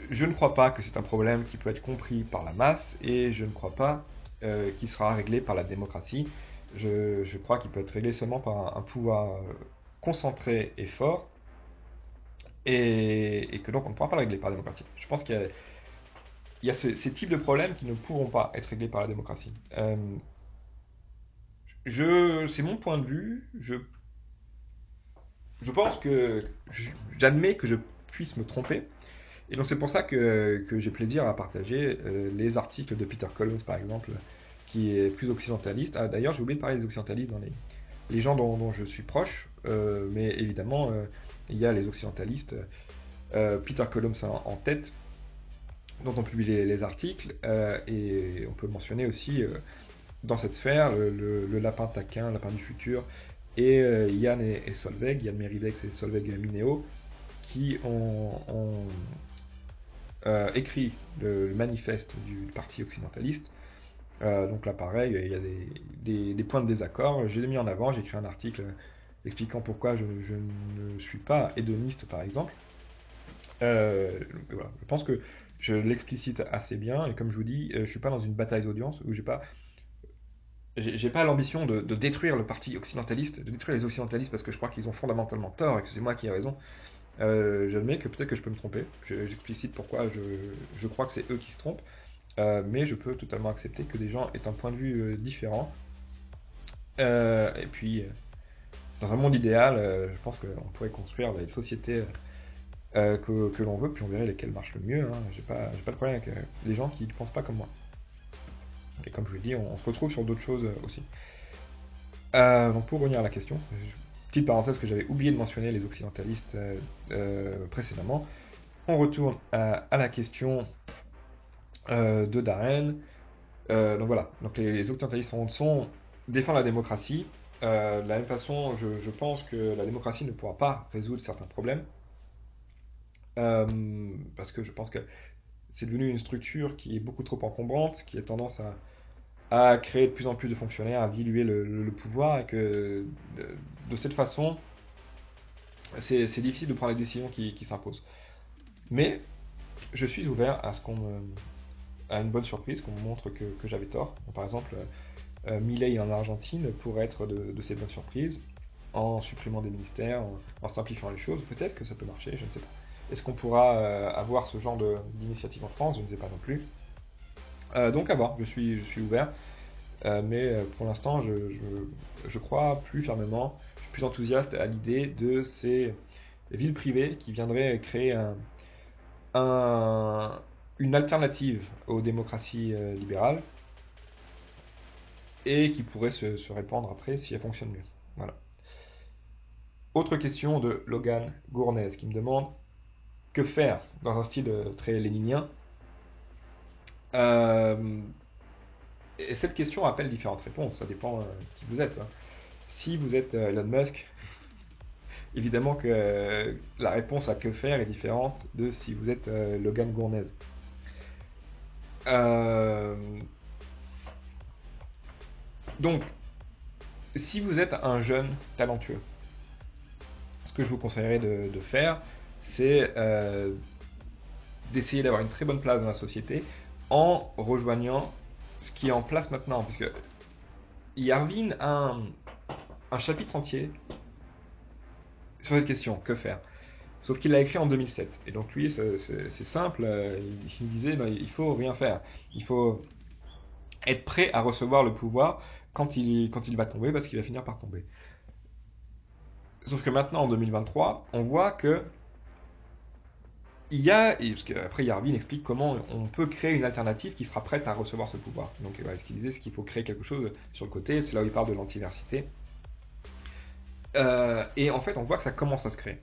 Je ne crois pas que c'est un problème qui peut être compris par la masse et je ne crois pas euh, qu'il sera réglé par la démocratie. Je, crois qu'il peut être réglé seulement par un, pouvoir concentré et fort et, que donc on ne pourra pas le régler par la démocratie. Je pense qu'il y a, ces types de problèmes qui ne pourront pas être réglés par la démocratie. Euh, c'est mon point de vue. Je, pense que j'admets que je puisse me tromper. Et donc c'est pour ça que, j'ai plaisir à partager euh, les articles de Peter Collins, par exemple, qui est plus occidentaliste. Ah, d'ailleurs, j'ai oublié de parler des occidentalistes dans les, gens dont, je suis proche, euh, mais évidemment, il y a les occidentalistes. Peter Collins en, tête, dont on publie les, les articles, et on peut mentionner aussi dans cette sphère, le, lapin taquin, lapin du futur, et euh, Yann et, Solveig, Yann Meridex et Solveig Mineo, qui ont, euh, écrit le, manifeste du parti occidentaliste. Euh, donc là, pareil, il y a des, points de désaccord. J'ai mis en avant, j'ai écrit un article expliquant pourquoi je, ne suis pas hédoniste, par exemple. je pense que je l'explicite assez bien, et comme je vous dis, je ne suis pas dans une bataille d'audience où j'ai pas j'ai pas l'ambition de, détruire le parti occidentaliste, de détruire les occidentalistes parce que je crois qu'ils ont fondamentalement tort et que c'est moi qui ai raison. Euh, J'admets que peut-être que je peux me tromper. J'explicite pourquoi je, crois que c'est eux qui se trompent. Euh, mais je peux totalement accepter que des gens aient un point de vue euh, différent. Euh, et puis, dans un monde idéal, je pense qu'on pourrait construire des sociétés que, l'on veut, puis on verrait lesquelles marchent le mieux. Hein. J'ai pas, de problème avec les gens qui ne pensent pas comme moi. Et comme je vous l'ai dit, on, se retrouve sur d'autres choses euh, aussi. Euh, donc pour revenir à la question, petite parenthèse que j'avais oublié de mentionner les occidentalistes euh, précédemment, on retourne à, la question de Darren. donc voilà, donc les, occidentalistes sont, sont défendent la démocratie. De la même façon, je, pense que la démocratie ne pourra pas résoudre certains problèmes. parce que je pense que c'est devenu une structure qui est beaucoup trop encombrante, qui a tendance à, à créer de plus en plus de fonctionnaires, à diluer le, pouvoir, et que de, cette façon, c'est difficile de prendre les décisions qui, s'imposent. Mais je suis ouvert à ce qu'on à une bonne surprise, qu'on me montre que, j'avais tort. par exemple, euh, en Argentine pourrait être de, ces bonnes surprises, en supprimant des ministères, en, simplifiant les choses. Peut-être que ça peut marcher, je ne sais pas. Est-ce qu'on pourra euh, avoir ce genre d'initiative en France? Je ne sais pas non plus. Euh, donc à voir, je suis, je suis ouvert. Euh, mais pour l'instant, je, je, crois plus fermement, je suis plus enthousiaste à l'idée de ces villes privées qui viendraient créer un, une alternative aux démocraties libérales et qui pourrait se, répandre après si elle fonctionne mieux. Voilà. Autre question de Logan Gournez qui me demande que faire dans un style très léninien? Euh, et cette question appelle différentes réponses, ça dépend euh, qui vous êtes. Hein. Si vous êtes euh, Elon Musk, évidemment que la réponse à que faire est différente de si vous êtes Logan Gournez. Donc, si vous êtes un jeune talentueux, ce que je vous conseillerais de, faire, c'est euh, d'essayer d'avoir une très bonne place dans la société en rejoignant ce qui est en place maintenant. Parce que Yarvin a un, chapitre entier sur cette question, que faire? Sauf qu'il l'a écrit en 2007. Et donc lui, c'est simple, euh, il, disait, ben, il faut rien faire. Il faut être prêt à recevoir le pouvoir quand il, va tomber, parce qu'il va finir par tomber. Sauf que maintenant, en 2023, on voit que il y a, et parce qu'après Yarvin explique comment on peut créer une alternative qui sera prête à recevoir ce pouvoir. Donc ce qu'il disait, c'est qu'il faut créer quelque chose sur le côté, c'est là où il parle de l'antiversité. Euh, et en fait, on voit que ça commence à se créer.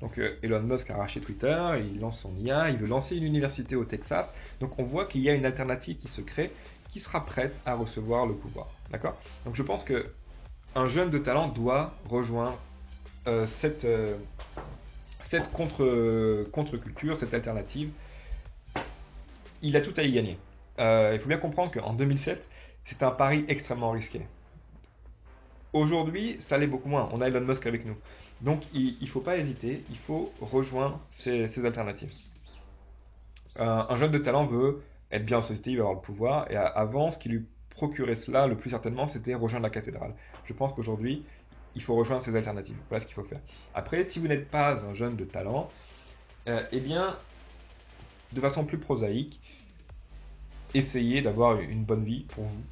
Donc euh, Elon Musk a arraché Twitter, il lance son IA, il veut lancer une université au Texas. Donc on voit qu'il y a une alternative qui se crée, qui sera prête à recevoir le pouvoir. D'accord? Donc je pense que un jeune de talent doit rejoindre euh, cette, cette contre, contre-culture, cette alternative, il a tout à y gagner. Euh, il faut bien comprendre qu'en 2007, c'est un pari extrêmement risqué. Aujourd'hui, ça l'est beaucoup moins. On a Elon Musk avec nous. Donc, il ne faut pas hésiter, il faut rejoindre ces, alternatives. Euh, un jeune de talent veut être bien en société, il veut avoir le pouvoir, et avant, ce qui lui procurait cela, le plus certainement, c'était rejoindre la cathédrale. Je pense qu'aujourd'hui, il faut rejoindre ces alternatives. Voilà ce qu'il faut faire. Après, si vous n'êtes pas un jeune de talent, euh, eh bien, de façon plus prosaïque, essayez d'avoir une bonne vie pour vous.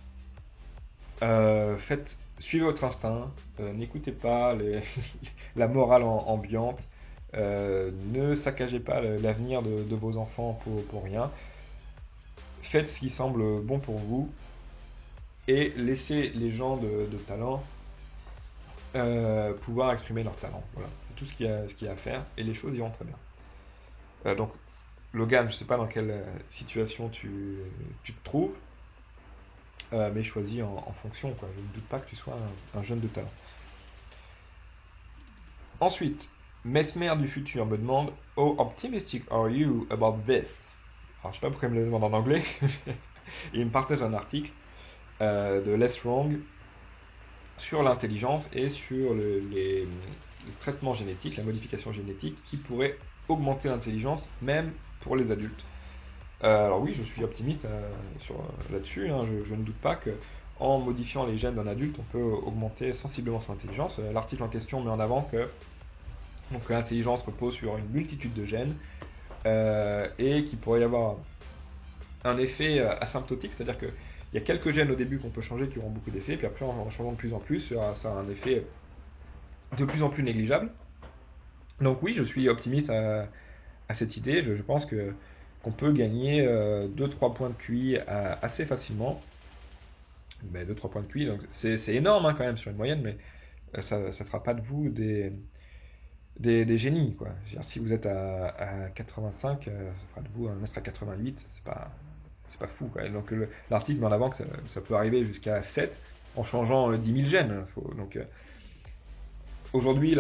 Euh, faites, suivez votre instinct, euh, n'écoutez pas la morale ambiante, ne saccagez pas l'avenir de, vos enfants pour, rien. Faites ce qui semble bon pour vous et laissez les gens de talent euh, pouvoir exprimer leur talent. Voilà, tout ce qu'il y, a à faire et les choses iront très bien. Euh, donc, Logan, je ne sais pas dans quelle euh, situation tu, te trouves, mais choisis en, fonction. Quoi. Je ne doute pas que tu sois un, jeune de talent. Ensuite, Mesmer du futur me demande How optimistic are you about this Alors, je sais pas pourquoi il me le demande en anglais. il me partage un article de Les Wrong sur l'intelligence et sur le, les, traitements génétiques, la modification génétique qui pourrait augmenter l'intelligence même pour les adultes. Euh, alors oui, je suis optimiste euh, là-dessus. Hein. je, ne doute pas que en modifiant les gènes d'un adulte, on peut augmenter sensiblement son intelligence. Euh, l'article en question met en avant que l'intelligence repose sur une multitude de gènes et qu'il pourrait y avoir un effet asymptotique, c'est-à-dire que il y a quelques gènes au début qu'on peut changer qui auront beaucoup d'effets, puis après en, changeant de plus en plus, ça a un effet de plus en plus négligeable. Donc oui, je suis optimiste à, cette idée. Je, pense que qu'on peut gagner 2-3 euh, points de QI assez facilement. Mais 2-3 points de QI, c'est énorme hein, quand même sur une moyenne, mais euh, ça ne fera pas de vous des, des, génies. Quoi. si vous êtes à, 85, euh, ça fera de vous un être à 88, c'est pas, c'est pas fou. Quoi. Donc l'article met en avant que ça, peut arriver jusqu'à 7 en changeant 10 euh, 000 gènes. donc euh, aujourd'hui,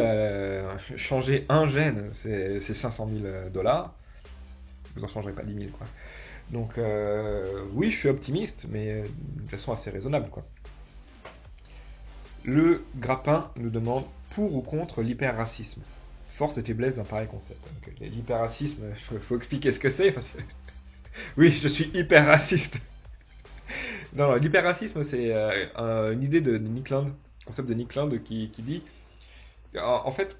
changer un gène, c'est 500 000 dollars. Vous en changerez pas 10 000. Quoi. Donc oui, je suis optimiste, mais de façon assez raisonnable. Quoi. Le grappin nous demande pour ou contre l'hyperracisme? Force et faiblesse d'un pareil concept. L'hyperracisme, il faut, expliquer ce que c'est, oui, je suis hyper raciste. non, l'hyper-racisme, c'est euh, une idée de, Nick Land, concept de Nick Land qui, dit en, fait,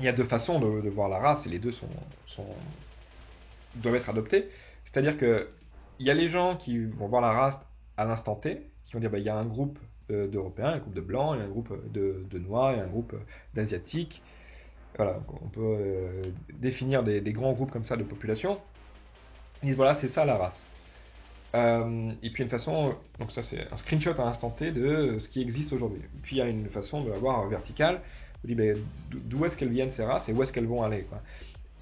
il y a deux façons de, voir la race et les deux sont, doivent être adoptés. C'est-à-dire que il y a les gens qui vont voir la race à l'instant T, qui vont dire bah, il y a un groupe euh, d'Européens, un groupe de Blancs, il un groupe de, Noirs, il un groupe d'Asiatiques. On peut euh, définir des, grands groupes comme ça de population. Ils disent voilà, c'est ça la race. Euh, et puis une façon, donc ça c'est un screenshot à l'instant T de ce qui existe aujourd'hui. Puis il y a une façon de l'avoir verticale. On dit d'où est-ce qu'elles viennent ces races et où est-ce qu'elles vont aller.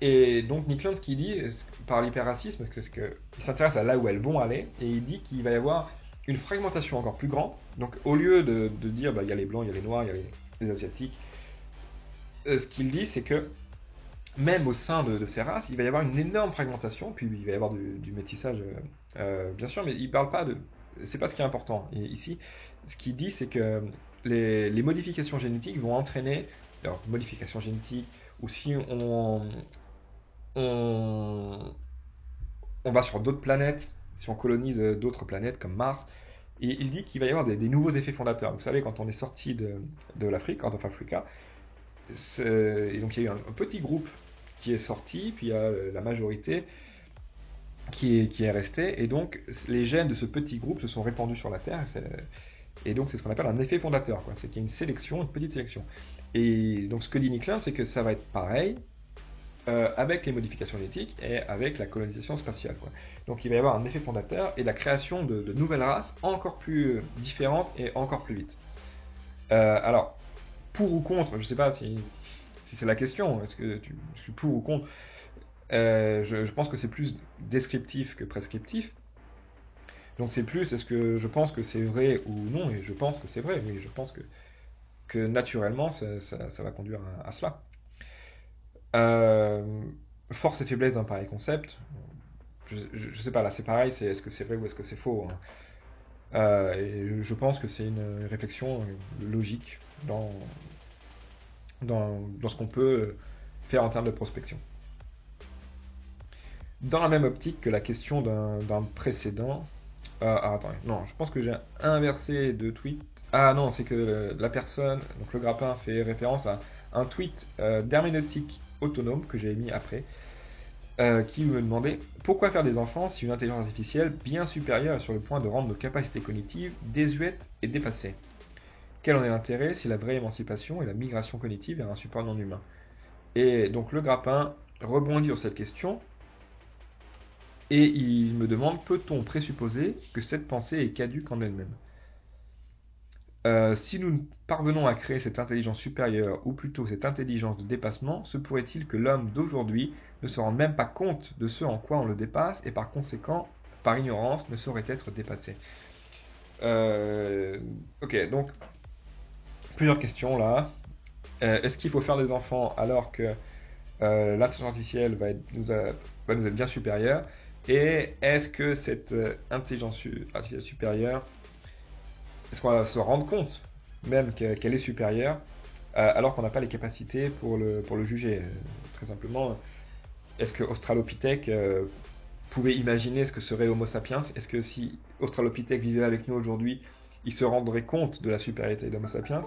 Et donc Nick Land, ce qu'il dit par l'hyperracisme, c'est qu'il s'intéresse à là où elles vont aller et il dit qu'il va y avoir une fragmentation encore plus grande. Donc au lieu de, dire bah, il y a les blancs, il y a les noirs, il y a les, asiatiques, ce qu'il dit c'est que même au sein de, ces races, il va y avoir une énorme fragmentation, puis il va y avoir du, métissage, euh, euh, bien sûr, mais il ne parle pas de... C'est pas ce qui est important. ici, ce qu'il dit, c'est que les, modifications génétiques vont entraîner leur modification génétique, ou si on, on, on va sur d'autres planètes, si on colonise d'autres planètes comme Mars, et il dit qu'il va y avoir des, nouveaux effets fondateurs. Vous savez, quand on est sorti de, de l'Afrique, Out of Africa, et donc il y a eu un, petit groupe qui est sorti, puis il y a la majorité qui est, qui est restée, et donc les gènes de ce petit groupe se sont répandus sur la Terre, et, donc c'est ce qu'on appelle un effet fondateur, c'est qu'il y a une sélection, une petite sélection. Et donc ce que dit Nicklin, c'est que ça va être pareil euh, avec les modifications génétiques et avec la colonisation spatiale. Donc il va y avoir un effet fondateur et la création de, nouvelles races encore plus différentes et encore plus vite. Euh, alors, pour ou contre, je ne sais pas si, c'est la question, est-ce que tu suis pour ou contre euh, je, pense que c'est plus descriptif que prescriptif. Donc c'est plus, est-ce que je pense que c'est vrai ou non Et je pense que c'est vrai, oui, je pense que, naturellement ça, va conduire à cela. Euh, force et faiblesse d'un pareil concept. Je, je, sais pas, là c'est pareil, c'est est-ce que c'est vrai ou est-ce que c'est faux hein. Euh, je, pense que c'est une réflexion logique dans, dans, dans ce qu'on peut faire en termes de prospection. Dans la même optique que la question d'un précédent. Euh, ah, attendez, non, je pense que j'ai inversé de tweet. Ah non, c'est que la personne, donc le grappin, fait référence à un tweet euh, d'herméneutique autonome que j'ai mis après, euh, qui me demandait pourquoi faire des enfants si une intelligence artificielle bien supérieure est sur le point de rendre nos capacités cognitives désuètes et dépassées? Quel en est l'intérêt si la vraie émancipation est la migration cognitive vers un support non humain? Et donc le grappin rebondit sur cette question et il me demande peut-on présupposer que cette pensée est caduque en elle-même? Euh, si nous parvenons à créer cette intelligence supérieure, ou plutôt cette intelligence de dépassement, se pourrait-il que l'homme d'aujourd'hui ne se rende même pas compte de ce en quoi on le dépasse, et par conséquent, par ignorance, ne saurait être dépassé? Euh, Ok, donc, plusieurs questions là. Euh, est-ce qu'il faut faire des enfants alors que l'intelligence artificielle va, nous va nous être bien supérieure? Et est-ce que cette intelligence artificielle supérieure est-ce qu'on va se rendre compte même qu'elle est supérieure euh, alors qu'on n'a pas les capacités pour le, pour le juger Très simplement, est-ce que Australopithèque euh, pouvait imaginer ce que serait Homo sapiens? Est-ce que si Australopithèque vivait avec nous aujourd'hui, il se rendrait compte de la supériorité d'Homo sapiens?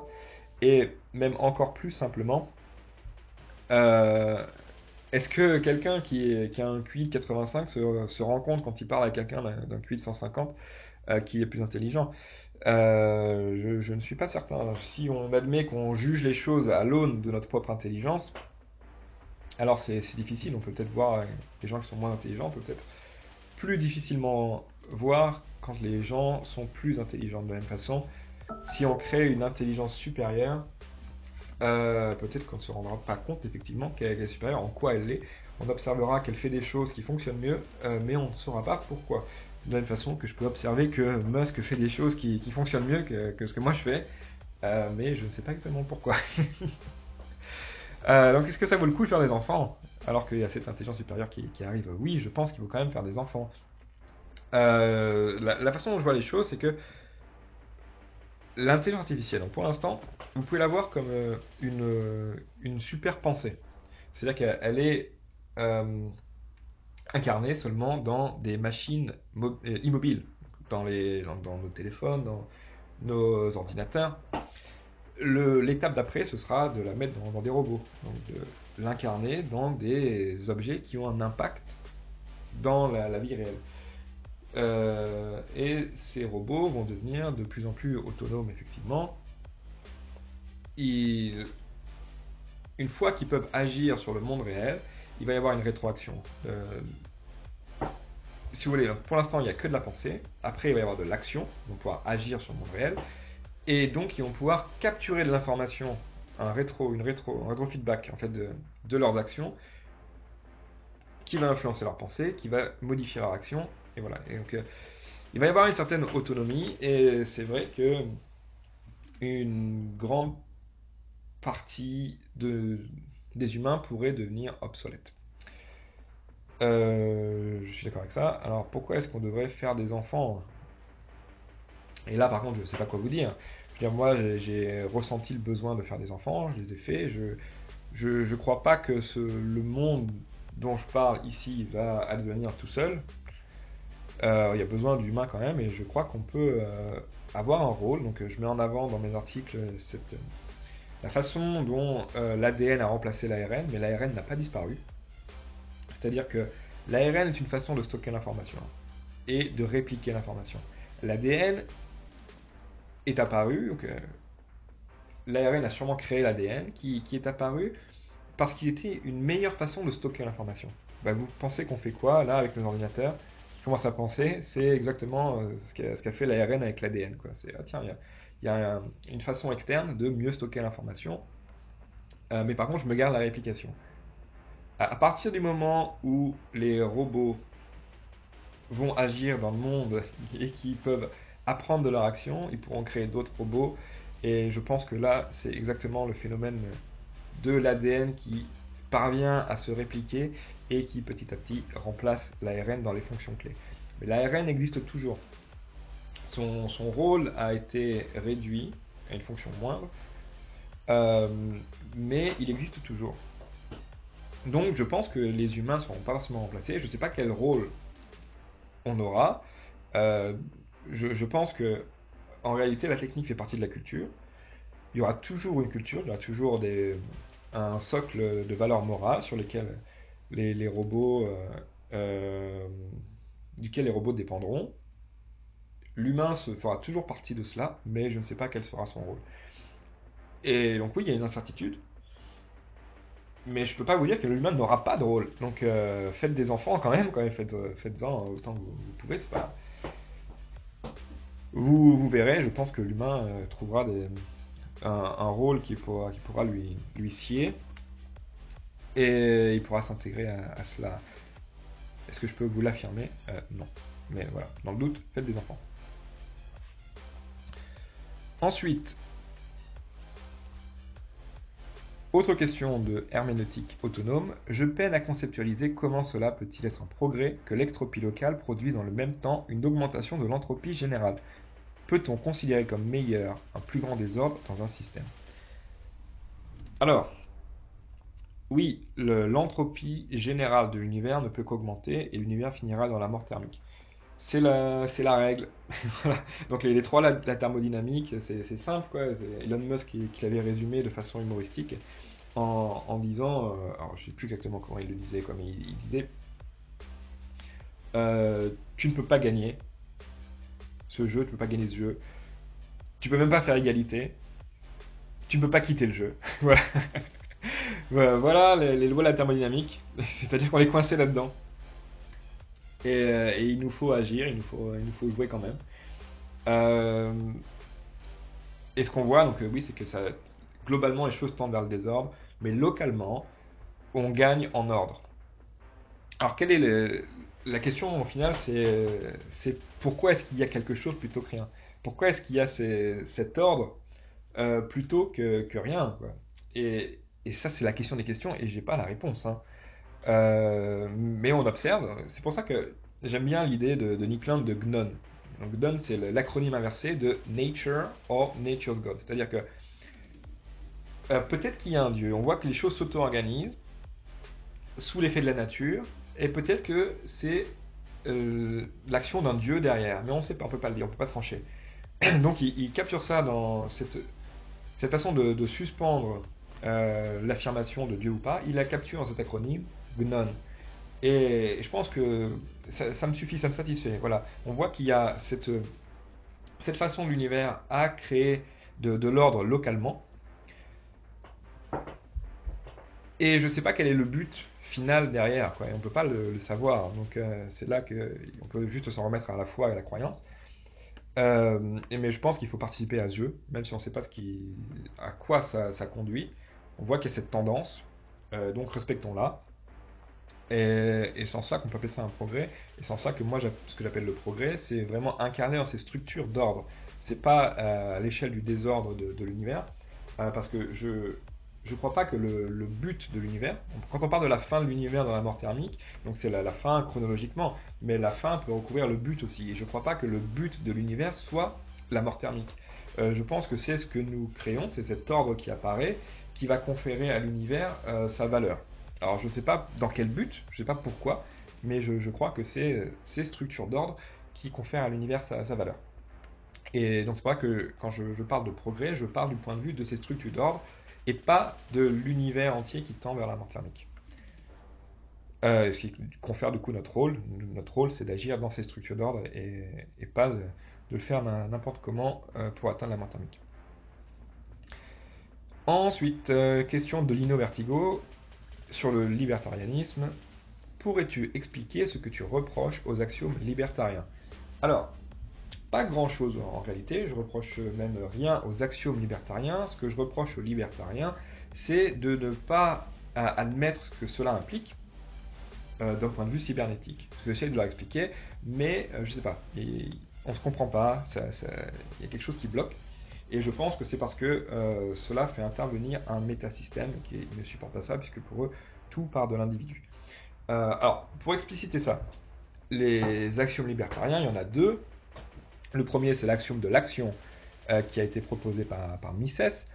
Et même encore plus simplement, euh, est-ce que quelqu'un qui, qui, a un QI de 85 se, rend compte quand il parle à quelqu'un d'un QI de 150 qui est plus intelligent? Euh, je, ne suis pas certain. Si on admet qu'on juge les choses à l'aune de notre propre intelligence, alors c'est difficile. On peut peut-être voir les gens qui sont moins intelligents, peut peut-être plus difficilement voir quand les gens sont plus intelligents. De la même façon, si on crée une intelligence supérieure, euh, peut-être qu'on ne se rendra pas compte effectivement qu'elle est supérieure, en quoi elle l'est. On observera qu'elle fait des choses qui fonctionnent mieux, euh, mais on ne saura pas pourquoi de la même façon que je peux observer que Musk fait des choses qui, fonctionnent mieux que, ce que moi je fais, euh, mais je ne sais pas exactement pourquoi. Euh, donc est-ce que ça vaut le coup de faire des enfants alors qu'il y a cette intelligence supérieure qui, arrive? Oui, je pense qu'il faut quand même faire des enfants. Euh, la, façon dont je vois les choses, c'est que l'intelligence artificielle, donc pour l'instant, vous pouvez la voir comme une, une super pensée. C'est-à-dire qu'elle est incarné seulement dans des machines euh, immobiles, dans, les, dans, nos téléphones, dans nos ordinateurs. L'étape d'après, ce sera de la mettre dans, des robots, donc de l'incarner dans des objets qui ont un impact dans la, vie réelle. Euh, et ces robots vont devenir de plus en plus autonomes, effectivement. Une fois qu'ils peuvent agir sur le monde réel, il va y avoir une rétroaction. Euh, si vous voulez, pour l'instant, il n'y a que de la pensée. Après, il va y avoir de l'action. Ils vont pouvoir agir sur le monde réel. Et donc, ils vont pouvoir capturer de l'information, un rétro, une rétro, un rétro feedback en fait de, de leurs actions, qui va influencer leur pensée, qui va modifier leur action. Et voilà. Et donc, euh, il va y avoir une certaine autonomie. Et c'est vrai que une grande partie de, des humains pourrait devenir obsolète. Euh, je suis d'accord avec ça. Alors pourquoi est-ce qu'on devrait faire des enfants? Et là par contre je ne sais pas quoi vous dire. Je moi, j'ai- ressenti le besoin de faire des enfants, je les ai faits. Je je crois pas que ce, le monde dont je parle ici va advenir tout seul. Euh, il y a besoin d'humains quand même, et je crois qu'on peut euh, avoir un rôle. Donc, je mets en avant dans mes articles cette, la façon dont euh, l'ADN a remplacé l'ARN, mais l'ARN n'a pas disparu. C'est-à-dire que l'ARN est une façon de stocker l'information et de répliquer l'information. L'ADN est apparu, euh, l'ARN a sûrement créé l'ADN qui, qui est apparu parce qu'il était une meilleure façon de stocker l'information. Bah, vous pensez qu'on fait quoi là avec nos ordinateurs qui commencent à penser C'est exactement euh, ce qu'a fait l'ARN avec l'ADN. C'est ah, tiens, il y a un- une façon externe de mieux stocker l'information. Euh, mais par contre, je me garde la réplication. À, à partir du moment où les robots vont agir dans le monde et qui peuvent apprendre de leur action, ils pourront créer d'autres robots. Et je pense que là, c'est exactement le phénomène de l'ADN qui parvient à se répliquer et qui petit à petit remplace l'ARN dans les fonctions clés. Mais l'ARN existe toujours. Son, rôle a été réduit à une fonction moindre, euh, mais il existe toujours. Donc je pense que les humains ne seront pas forcément remplacés. Je ne sais pas quel rôle on aura. Euh, je, pense que en réalité la technique fait partie de la culture. Il y aura toujours une culture, il y aura toujours un socle de valeurs morales sur lesquelles les, robots, euh, duquel les robots dépendront. L'humain se fera toujours partie de cela, mais je ne sais pas quel sera son rôle. Et donc oui, il y a une incertitude, mais je peux pas vous dire que l'humain n'aura pas de rôle. Donc euh, faites des enfants quand même, quand même faites, faites-en autant que vous, pouvez, c'est pas. Vous, vous verrez, je pense que l'humain euh, trouvera un, rôle qui pourra, lui, lui sier et il pourra s'intégrer à, cela. Est-ce que je peux vous l'affirmer? Euh, Non. Mais voilà, dans le doute, faites des enfants. Ensuite, autre question de herméneutique autonome. Je peine à conceptualiser comment cela peut-il être un progrès que l'extropie locale produise dans le même temps une augmentation de l'entropie générale. Peut-on considérer comme meilleur un plus grand désordre dans un système? Alors, oui, le- l'entropie générale de l'univers ne peut qu'augmenter et l'univers finira dans la mort thermique. C'est la, la règle. Voilà. Donc les, trois, la, thermodynamique, c'est simple. Quoi. Elon Musk qui, l'avait résumé de façon humoristique en, disant, euh, alors je sais plus exactement comment il le disait, quoi, mais il, disait, euh, tu ne peux pas gagner ce jeu, tu ne peux pas gagner ce jeu, tu peux même pas faire égalité, tu ne peux pas quitter le jeu. voilà. Voilà, les lois de la thermodynamique, c'est-à-dire qu'on est coincé là-dedans. Et, euh, et il nous faut agir, il nous faut, faut jouer quand même. Euh, et ce qu'on voit, donc euh, oui, c'est que globalement, les choses tendent vers le désordre, mais localement, on gagne en ordre. Alors, quelle est la question au final C'est pourquoi est-ce qu'il y a quelque chose plutôt que rien? Pourquoi est-ce qu'il y a cet ordre euh, plutôt que, rien et ça, c'est la question des questions, et j'ai pas la réponse. hein. Euh, mais on observe. C'est pour ça que j'aime bien l'idée de, de Nick Land de GNON. Donc GNON, c'est l'acronyme inversé de Nature or Nature's God. C'est-à-dire que euh, peut-être qu'il y a un Dieu. On voit que les choses s'auto-organisent sous l'effet de la nature, et peut-être que c'est euh, l'action d'un Dieu derrière. Mais on ne sait pas, on peut pas le dire, on peut pas trancher. Donc il, capture ça dans cette, façon de, suspendre l'affirmation de Dieu ou pas. Il la capture dans cet acronyme Et je pense que ça, me suffit, ça me satisfait. Voilà. On voit qu'il y a cette, cette façon de l'univers à créer de, l'ordre localement. Et je ne sais pas quel est le but final derrière, on ne peut pas le, savoir. Donc euh, c'est là qu'on peut juste s'en remettre à la foi et à la croyance. Euh, mais je pense qu'il faut participer à ce jeu, même si on ne sait pas à quoi ça, ça conduit. On voit qu'il y a cette tendance, euh, donc respectons-la. Et, et en cela qu'on peut appeler ça un progrès. Et en cela que moi, ce que j'appelle le progrès, c'est vraiment incarner dans ces structures d'ordre. C'est pas euh, à l'échelle du désordre de, l'univers, euh, parce que je je crois pas que le, but de l'univers, quand on parle de la fin de l'univers dans la mort thermique, donc c'est la, la fin chronologiquement, mais la fin peut recouvrir le but aussi. Et je crois pas que le but de l'univers soit la mort thermique. euh, je pense que c'est ce que nous créons, c'est cet ordre qui apparaît, qui va conférer à l'univers sa valeur. Alors je ne sais pas dans quel but, je ne sais pas pourquoi, mais je, crois que c'est ces structures d'ordre qui confèrent à l'univers sa, valeur. Et donc c'est pour ça que quand je, parle de progrès, je parle du point de vue de ces structures d'ordre et pas de l'univers entier qui tend vers la mort thermique. Euh, ce qui confère du coup notre rôle. Notre rôle, c'est d'agir dans ces structures d'ordre et, pas de, le faire n'importe comment euh, pour atteindre la mort thermique. Ensuite, euh, question de Lino Vertigo sur le libertarianisme. Pourrais-tu expliquer ce que tu reproches aux axiomes libertariens? Alors, pas grand-chose en réalité, je reproche même rien aux axiomes libertariens. Ce que je reproche aux libertariens, c'est de ne pas admettre ce que cela implique euh, d'un point de vue cybernétique. J'essaie de leur expliquer, mais je je sais pas, on ne se comprend pas, il y a quelque chose qui bloque. Et je pense que c'est parce que euh, cela fait intervenir un métasystème qui ne supporte pas ça, puisque pour eux, tout part de l'individu. Euh, alors, pour expliciter ça, les axiomes libertariens, il y en a deux. Le premier, c'est l'axiome de l'action euh, qui a été proposé par, Mises,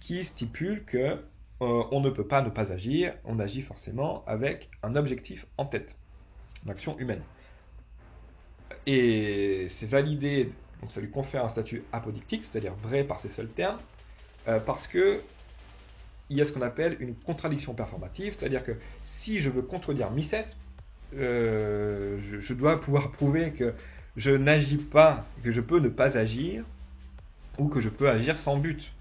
qui stipule que on ne peut pas ne pas agir, on agit forcément avec un objectif en tête, l'action humaine. Et c'est validé donc ça lui confère un statut apodictique, c'est-à-dire vrai par ses seuls termes, euh, parce que il y a ce qu'on appelle une contradiction performative, c'est-à-dire que si je veux contredire Mises, euh, je, dois pouvoir prouver que je n'agis pas, que je peux ne pas agir, ou que je peux agir sans but.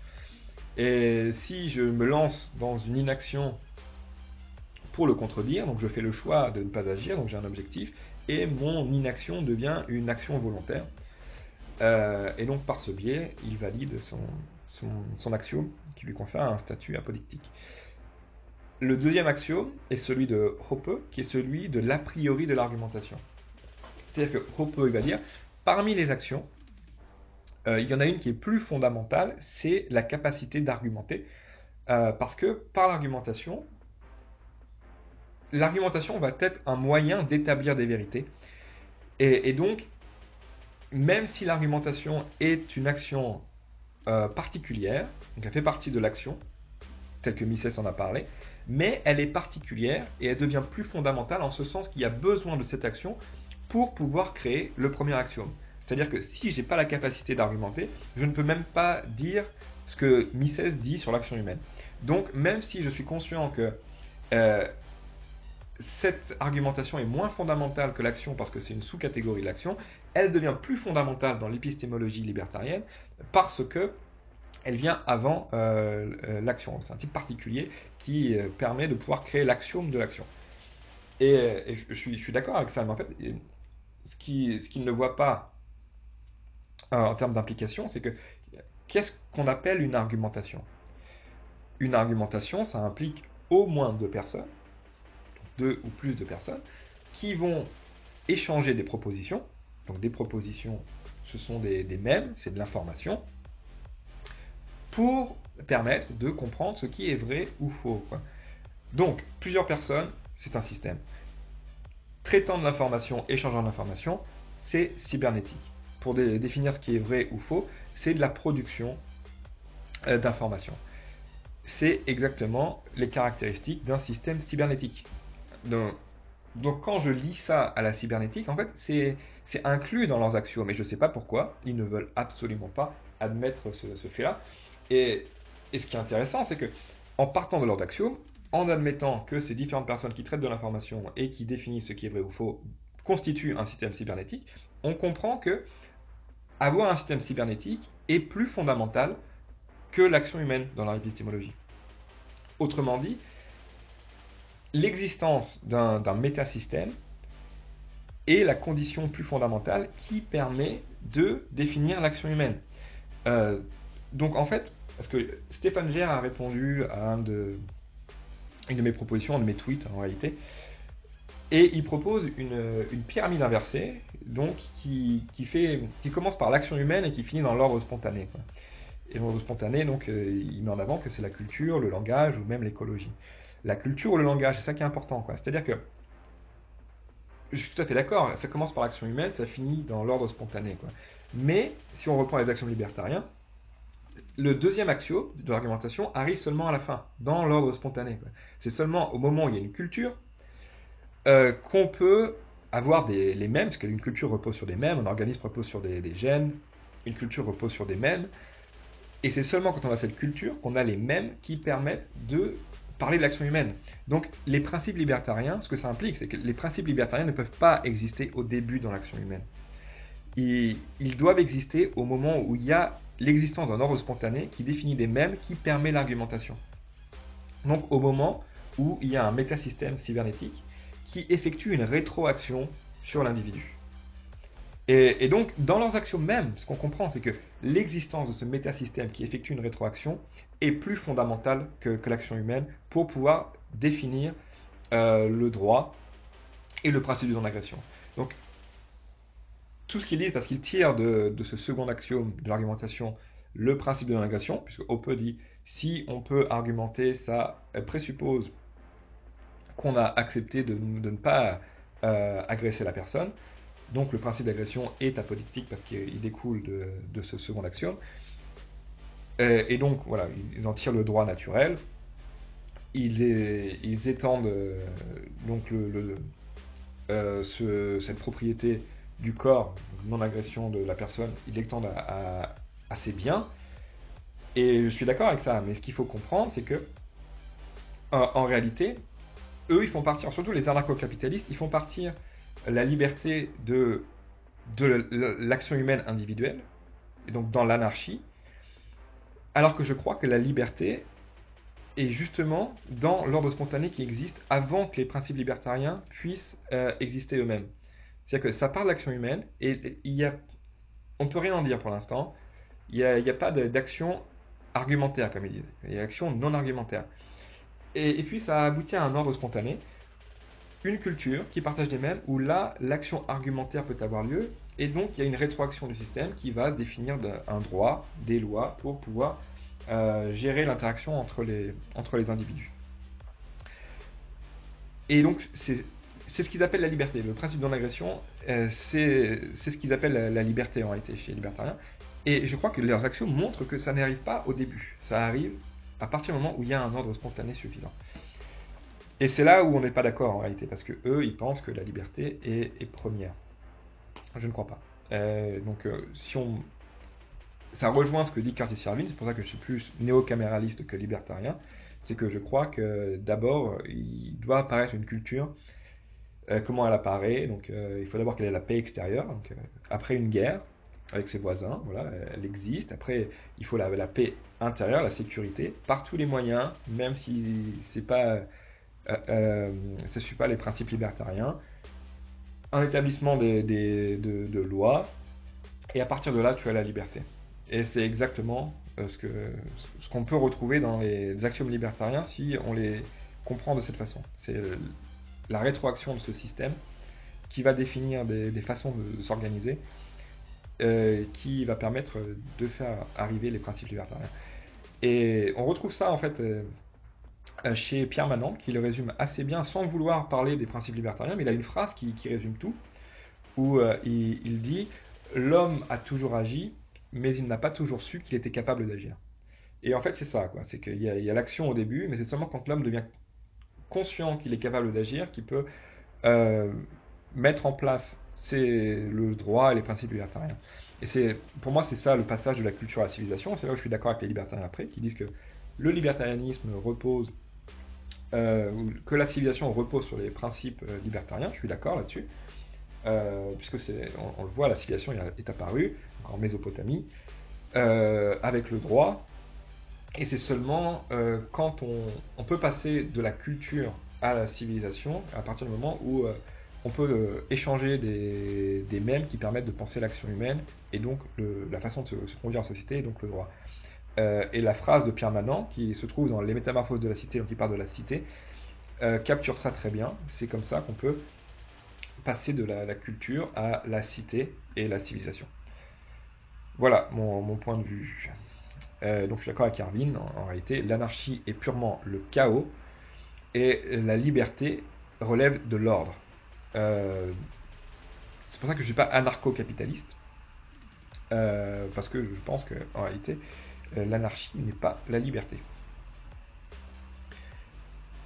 Et si je me lance dans une inaction pour le contredire, donc je fais le choix de ne pas agir, donc j'ai un objectif, et mon inaction devient une action volontaire. Euh, et donc par ce biais, il valide son, axiome qui lui confère un statut apodictique. Le deuxième axiome est celui de Hoppe, qui est celui de l'a priori de l'argumentation. C'est-à-dire que Hoppe va dire, parmi les actions, euh, il y en a une qui est plus fondamentale, c'est la capacité d'argumenter, euh, parce que par l'argumentation, l'argumentation va être un moyen d'établir des vérités. Et, donc, même si l'argumentation est une action euh, particulière, donc elle fait partie de l'action, telle que Mises en a parlé, mais elle est particulière et elle devient plus fondamentale en ce sens qu'il y a besoin de cette action pour pouvoir créer le premier axiome. C'est-à-dire que si je n'ai pas la capacité d'argumenter, je ne peux même pas dire ce que Mises dit sur l'action humaine. Donc même si je suis conscient que euh, cette argumentation est moins fondamentale que l'action parce que c'est une sous-catégorie de l'action, elle devient plus fondamentale dans l'épistémologie libertarienne parce que elle vient avant euh, euh, l'action. C'est un type particulier qui euh, permet de pouvoir créer l'axiome de l'action. Et, je, suis, d'accord avec ça, mais en fait, ce qu'il ce ne voit pas en termes d'implication, c'est que qu'est-ce qu'on appelle une argumentation? Une argumentation, ça implique au moins deux personnes deux ou plus de personnes, qui vont échanger des propositions. Donc des propositions, ce sont des, mêmes, c'est de l'information, pour permettre de comprendre ce qui est vrai ou faux. Donc, plusieurs personnes, c'est un système. Traitant de l'information, échangeant de l'information, c'est cybernétique. Pour définir ce qui est vrai ou faux, c'est de la production euh, d'informations. C'est exactement les caractéristiques d'un système cybernétique. Quand je lis ça à la cybernétique, en fait, c'est inclus dans leurs axiomes, mais je ne sais pas pourquoi, ils ne veulent absolument pas admettre ce, fait-là. Et, ce qui est intéressant, c'est que en partant de leurs axiomes, en admettant que ces différentes personnes qui traitent de l'information et qui définissent ce qui est vrai ou faux constituent un système cybernétique, on comprend que avoir un système cybernétique est plus fondamental que l'action humaine dans la épistémologie. Autrement dit, l'existence d'un métasystème est la condition plus fondamentale qui permet de définir l'action humaine. Euh, donc en fait, parce que Stéphane Gère a répondu à une de mes propositions, un de mes tweets en réalité, et il propose une, pyramide inversée, donc qui commence par l'action humaine et qui finit dans l'ordre spontané. Et l'ordre spontané, donc, euh, il met en avant que c'est la culture, le langage ou même l'écologie la culture ou le langage, c'est ça qui est important. C'est-à-dire que, je suis tout à fait d'accord, ça commence par l'action humaine, ça finit dans l'ordre spontané. Mais, si on reprend les actions libertariens, le deuxième axiome de l'argumentation arrive seulement à la fin, dans l'ordre spontané. C'est seulement au moment où il y a une culture euh, qu'on peut avoir les mêmes, parce qu'une culture repose sur des mêmes, un organisme repose sur des, des gènes, une culture repose sur des mêmes, et c'est seulement quand on a cette culture qu'on a les mêmes qui permettent de parler de l'action humaine. Donc les principes libertariens, ce que ça implique, c'est que les principes libertariens ne peuvent pas exister au début dans l'action humaine. Ils, ils doivent exister au moment où il y a l'existence d'un ordre spontané qui définit des mêmes qui permet l'argumentation. Donc au moment où il y a un métasystème cybernétique qui effectue une rétroaction sur l'individu. Et, et, donc, dans leurs actions mêmes, ce qu'on comprend, c'est que l'existence de ce métasystème qui effectue une rétroaction est plus fondamentale que, l'action humaine pour pouvoir définir euh, le droit et le principe de non-agression. Donc, tout ce qu'ils disent, parce qu'ils tirent de, ce second axiome de l'argumentation le principe de non-agression, puisque Hoppe dit si on peut argumenter, ça présuppose qu'on a accepté de, ne pas euh, agresser la personne. Donc le principe d'agression est apolitique parce qu'il découle de, ce second axiome. Et, et, donc voilà, ils en tirent le droit naturel. Ils, étendent euh, donc euh, ce, cette propriété du corps, non-agression de la personne, ils l'étendent à, ses biens. Et je suis d'accord avec ça, mais ce qu'il faut comprendre, c'est que en, réalité, eux, ils font partir, surtout les anarcho-capitalistes, ils font partir la liberté de l'action humaine individuelle, et donc dans l'anarchie, alors que je crois que la liberté est justement dans l'ordre spontané qui existe avant que les principes libertariens puissent euh, exister eux-mêmes. C'est-à-dire que ça parle de l'action humaine, et il y a, on ne peut rien en dire pour l'instant, il n'y a, a, pas d'action argumentaire, comme ils disent, il y a action non argumentaire. Et, et, puis ça aboutit à un ordre spontané, une culture qui partage des mêmes, où là, l'action argumentaire peut avoir lieu, et donc il y a une rétroaction du système qui va définir un droit, des lois, pour pouvoir euh, gérer l'interaction entre les, entre les individus. Et donc c'est ce qu'ils appellent la liberté. Le principe de non-agression, euh, c'est ce qu'ils appellent la, liberté en réalité chez les libertariens. Et je crois que leurs actions montrent que ça n'arrive pas au début. Ça arrive à partir du moment où il y a un ordre spontané suffisant. Et c'est là où on n'est pas d'accord en réalité, parce que eux, ils pensent que la liberté est, première. Je ne crois pas. Euh, donc, si on. Ça rejoint ce que dit Curtis Yarvin, c'est pour ça que je suis plus néo-caméraliste que libertarien. C'est que je crois que d'abord, il doit apparaître une culture. Euh, comment elle apparaît Donc, il faut d'abord qu'elle ait la paix extérieure. Donc, après une guerre, avec ses voisins, voilà, elle existe. Après, il faut la, paix intérieure, la sécurité, par tous les moyens, même si c'est pas euh, euh, ça ne suit pas les principes libertariens, un établissement des, des, de, de lois, et à partir de là, tu as la liberté. Et c'est exactement euh, ce qu'on ce qu'on peut retrouver dans les axiomes libertariens si on les comprend de cette façon. C'est la rétroaction de ce système qui va définir des, des façons de s'organiser, euh, qui va permettre de faire arriver les principes libertariens. Et on retrouve ça en fait euh, chez Pierre Manant, qui le résume assez bien sans vouloir parler des principes libertariens, mais il a une phrase qui, qui résume tout, où il, dit L'homme a toujours agi, mais il n'a pas toujours su qu'il était capable d'agir. Et en fait, c'est ça, quoi. C'est qu'il y a, l'action au début, mais c'est seulement quand l'homme devient conscient qu'il est capable d'agir qu'il peut euh, mettre en place le droit et les principes libertariens. Et c'est, pour moi, c'est ça le passage de la culture à la civilisation. C'est là où je suis d'accord avec les libertariens après, qui disent que le libertarianisme repose euh, que la civilisation repose sur les principes euh, libertariens, je suis d'accord là-dessus, euh, puisque on, le voit, la civilisation est apparue en Mésopotamie euh, avec le droit, et c'est seulement euh, quand on, peut passer de la culture à la civilisation, à partir du moment où on peut échanger des, des mèmes qui permettent de penser l'action humaine, et donc la façon de se, se, conduire en société, et donc le droit. Et la phrase de Pierre Manant, qui se trouve dans Les Métamorphoses de la Cité, donc qui parle de la cité, capture ça très bien. C'est comme ça qu'on peut passer de la, culture à la cité et la civilisation. Voilà mon, point de vue. Euh, donc je suis d'accord avec Arvin, en, en réalité, l'anarchie est purement le chaos et la liberté relève de l'ordre. Euh, c'est pour ça que je ne suis pas anarcho-capitaliste, euh, parce que je pense qu'en réalité, l'anarchie n'est pas la liberté.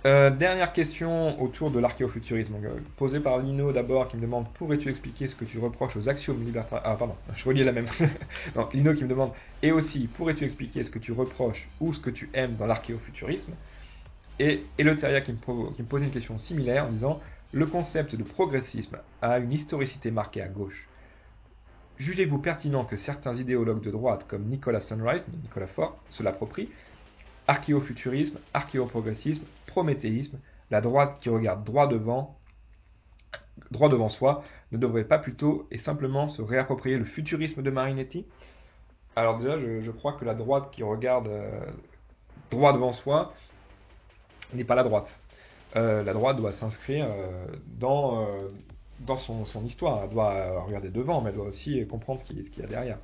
Euh, dernière question autour de l'archéofuturisme, posée par Lino d'abord, qui me demande pourrais-tu expliquer ce que tu reproches aux axiomes libertariens Ah, pardon, je relis la même. non, Lino qui me demande et aussi pourrais-tu expliquer ce que tu reproches ou ce que tu aimes dans l'archéofuturisme? Et Eloteria qui me, posait une question similaire en disant le concept de progressisme a une historicité marquée à gauche. Jugez-vous pertinent que certains idéologues de droite comme Nicolas Sunrise, Nicolas Fort, se l'approprient archéofuturisme, archéoprogressisme, prométhéisme, la droite qui regarde droit devant, soi, ne devrait pas plutôt et simplement se réapproprier le futurisme de Marinetti Alors déjà, je, crois que la droite qui regarde euh, droit devant soi n'est pas la droite. Euh, la droite doit s'inscrire euh, dans, dans son, histoire. Elle doit regarder devant, mais elle doit aussi comprendre ce qu'il y a derrière.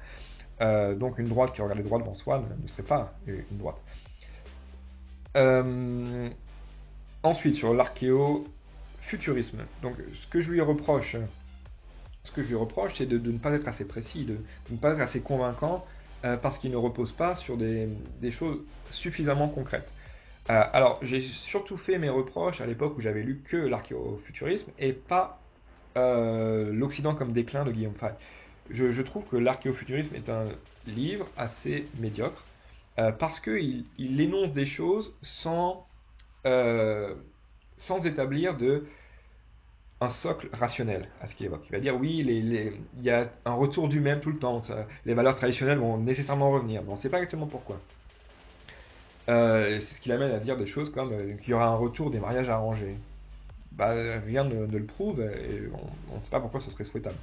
donc une droite qui regarde droit devant soi ne serait pas une droite. Euh, ensuite, sur l'archéo-futurisme. Donc, ce que je lui reproche, ce que je lui reproche, c'est de, ne pas être assez précis, de, ne pas être assez convaincant, euh, parce qu'il ne repose pas sur des, choses suffisamment concrètes. Euh, alors, j'ai surtout fait mes reproches à l'époque où j'avais lu que l'archéofuturisme et pas l'Occident comme déclin de Guillaume Fay. Je, trouve que l'archéofuturisme est un livre assez médiocre, euh, parce qu'il il énonce des choses sans, euh, sans établir de, un socle rationnel à ce qu'il évoque. Il va dire oui, il y a un retour du même tout le temps, les valeurs traditionnelles vont nécessairement revenir, mais on ne sait pas exactement pourquoi. Euh, c'est ce qui l'amène à dire des choses comme qu'il y aura un retour des mariages arrangés. Bah, rien ne, le prouve et on ne sait pas pourquoi ce serait souhaitable.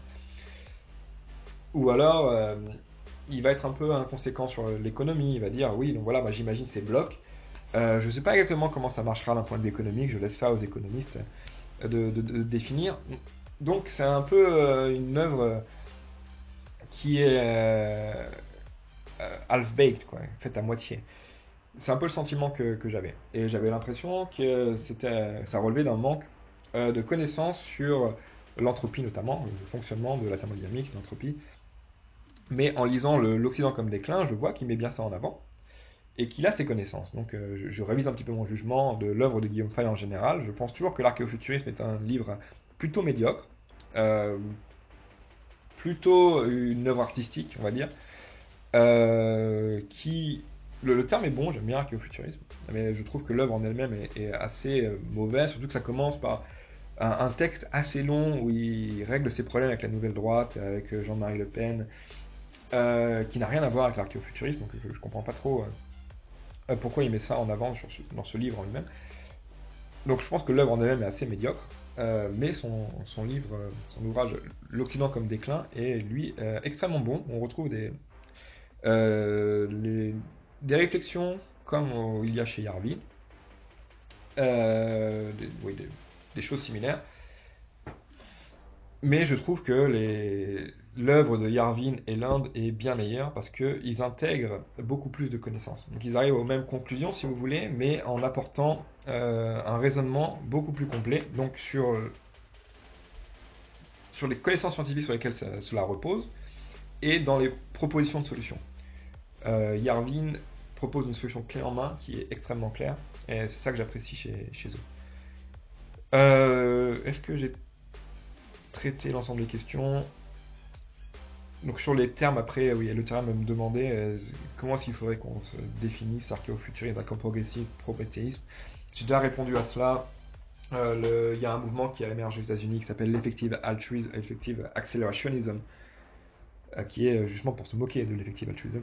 Ou alors, il va être un peu inconséquent sur l'économie. Il va dire oui, donc voilà, j'imagine ces blocs. Euh, je ne sais pas exactement comment ça marchera d'un point de vue économique. Je laisse ça aux économistes de, définir. Donc c'est un peu euh, une œuvre qui est euh, half-baked, faite à moitié. C'est un peu le sentiment que, j'avais. Et j'avais l'impression que c'était, ça relevait d'un manque de connaissances sur l'entropie notamment, le fonctionnement de la thermodynamique, l'entropie, mais en lisant l'Occident comme déclin, je vois qu'il met bien ça en avant et qu'il a ses connaissances. Donc euh, je, révise un petit peu mon jugement de l'œuvre de Guillaume Fay en général. Je pense toujours que l'archéofuturisme est un livre plutôt médiocre, euh, plutôt une œuvre artistique, on va dire, euh, qui... Le, terme est bon, j'aime bien l'archéofuturisme, mais je trouve que l'œuvre en elle-même est, assez mauvaise, surtout que ça commence par un, texte assez long où il règle ses problèmes avec la nouvelle droite, avec Jean-Marie Le Pen, qui n'a rien à voir avec l'archéofuturisme, donc je, ne comprends pas trop pourquoi il met ça en avant dans ce livre en lui-même? Donc je pense que l'œuvre en elle-même est assez médiocre, mais son, livre, son ouvrage L'Occident comme déclin est lui extrêmement bon. On retrouve des, des réflexions comme il y a chez Yarvi, des, des, choses similaires. Mais je trouve que les, l'œuvre de Yarvin et l'Inde est bien meilleure parce qu'ils intègrent beaucoup plus de connaissances. Donc ils arrivent aux mêmes conclusions, si vous voulez, mais en apportant euh, un raisonnement beaucoup plus complet, donc sur, sur les connaissances scientifiques sur lesquelles cela repose, et dans les propositions de solutions. Euh, Yarvin propose une solution clé en main qui est extrêmement claire, et c'est ça que j'apprécie chez, chez eux. Euh, est-ce que j'ai traité l'ensemble des questions? Donc sur les termes, après, oui, le terme me demandait euh, comment est-ce qu'il faudrait qu'on se définisse archéofuturisme, progressif, prométhéisme. J'ai déjà répondu à cela. Euh, il y a un mouvement qui a émergé aux États-Unis qui s'appelle l'effective altruism, effective accelerationism, euh, qui est justement pour se moquer de l'effective altruism.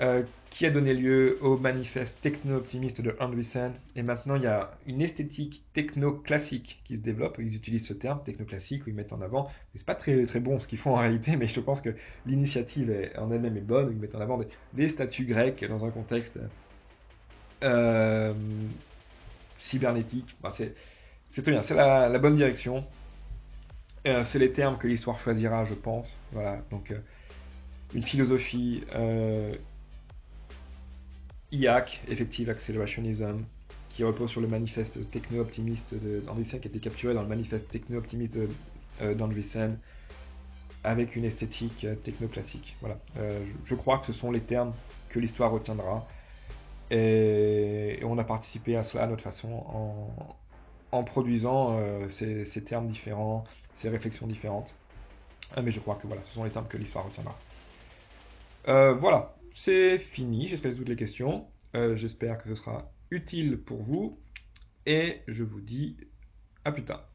Euh, qui a donné lieu au manifeste techno-optimiste de Andreessen. Et maintenant, il y a une esthétique techno-classique qui se développe. Ils utilisent ce terme, techno-classique, où ils mettent en avant. C'est pas très, très bon ce qu'ils font en réalité, mais je pense que l'initiative en elle-même est bonne. Ils mettent en avant des, statues grecques dans un contexte euh, cybernétique. c'est très bien, c'est la, bonne direction. Euh, c'est les termes que l'histoire choisira, je pense. Voilà, donc une philosophie IAC, Effective Accelerationism, qui repose sur le manifeste techno-optimiste d'Andreessen, qui a été capturé dans le manifeste techno-optimiste d'Andreessen. avec une esthétique techno-classique. Voilà. je, crois que ce sont les termes que l'histoire retiendra. Et, on a participé à cela à notre façon en, produisant ces, ces, termes différents, ces réflexions différentes. mais je crois que voilà, ce sont les termes que l'histoire retiendra. voilà, c'est fini. J'espère toutes les questions. J'espère que ce sera utile pour vous. Et je vous dis à plus tard.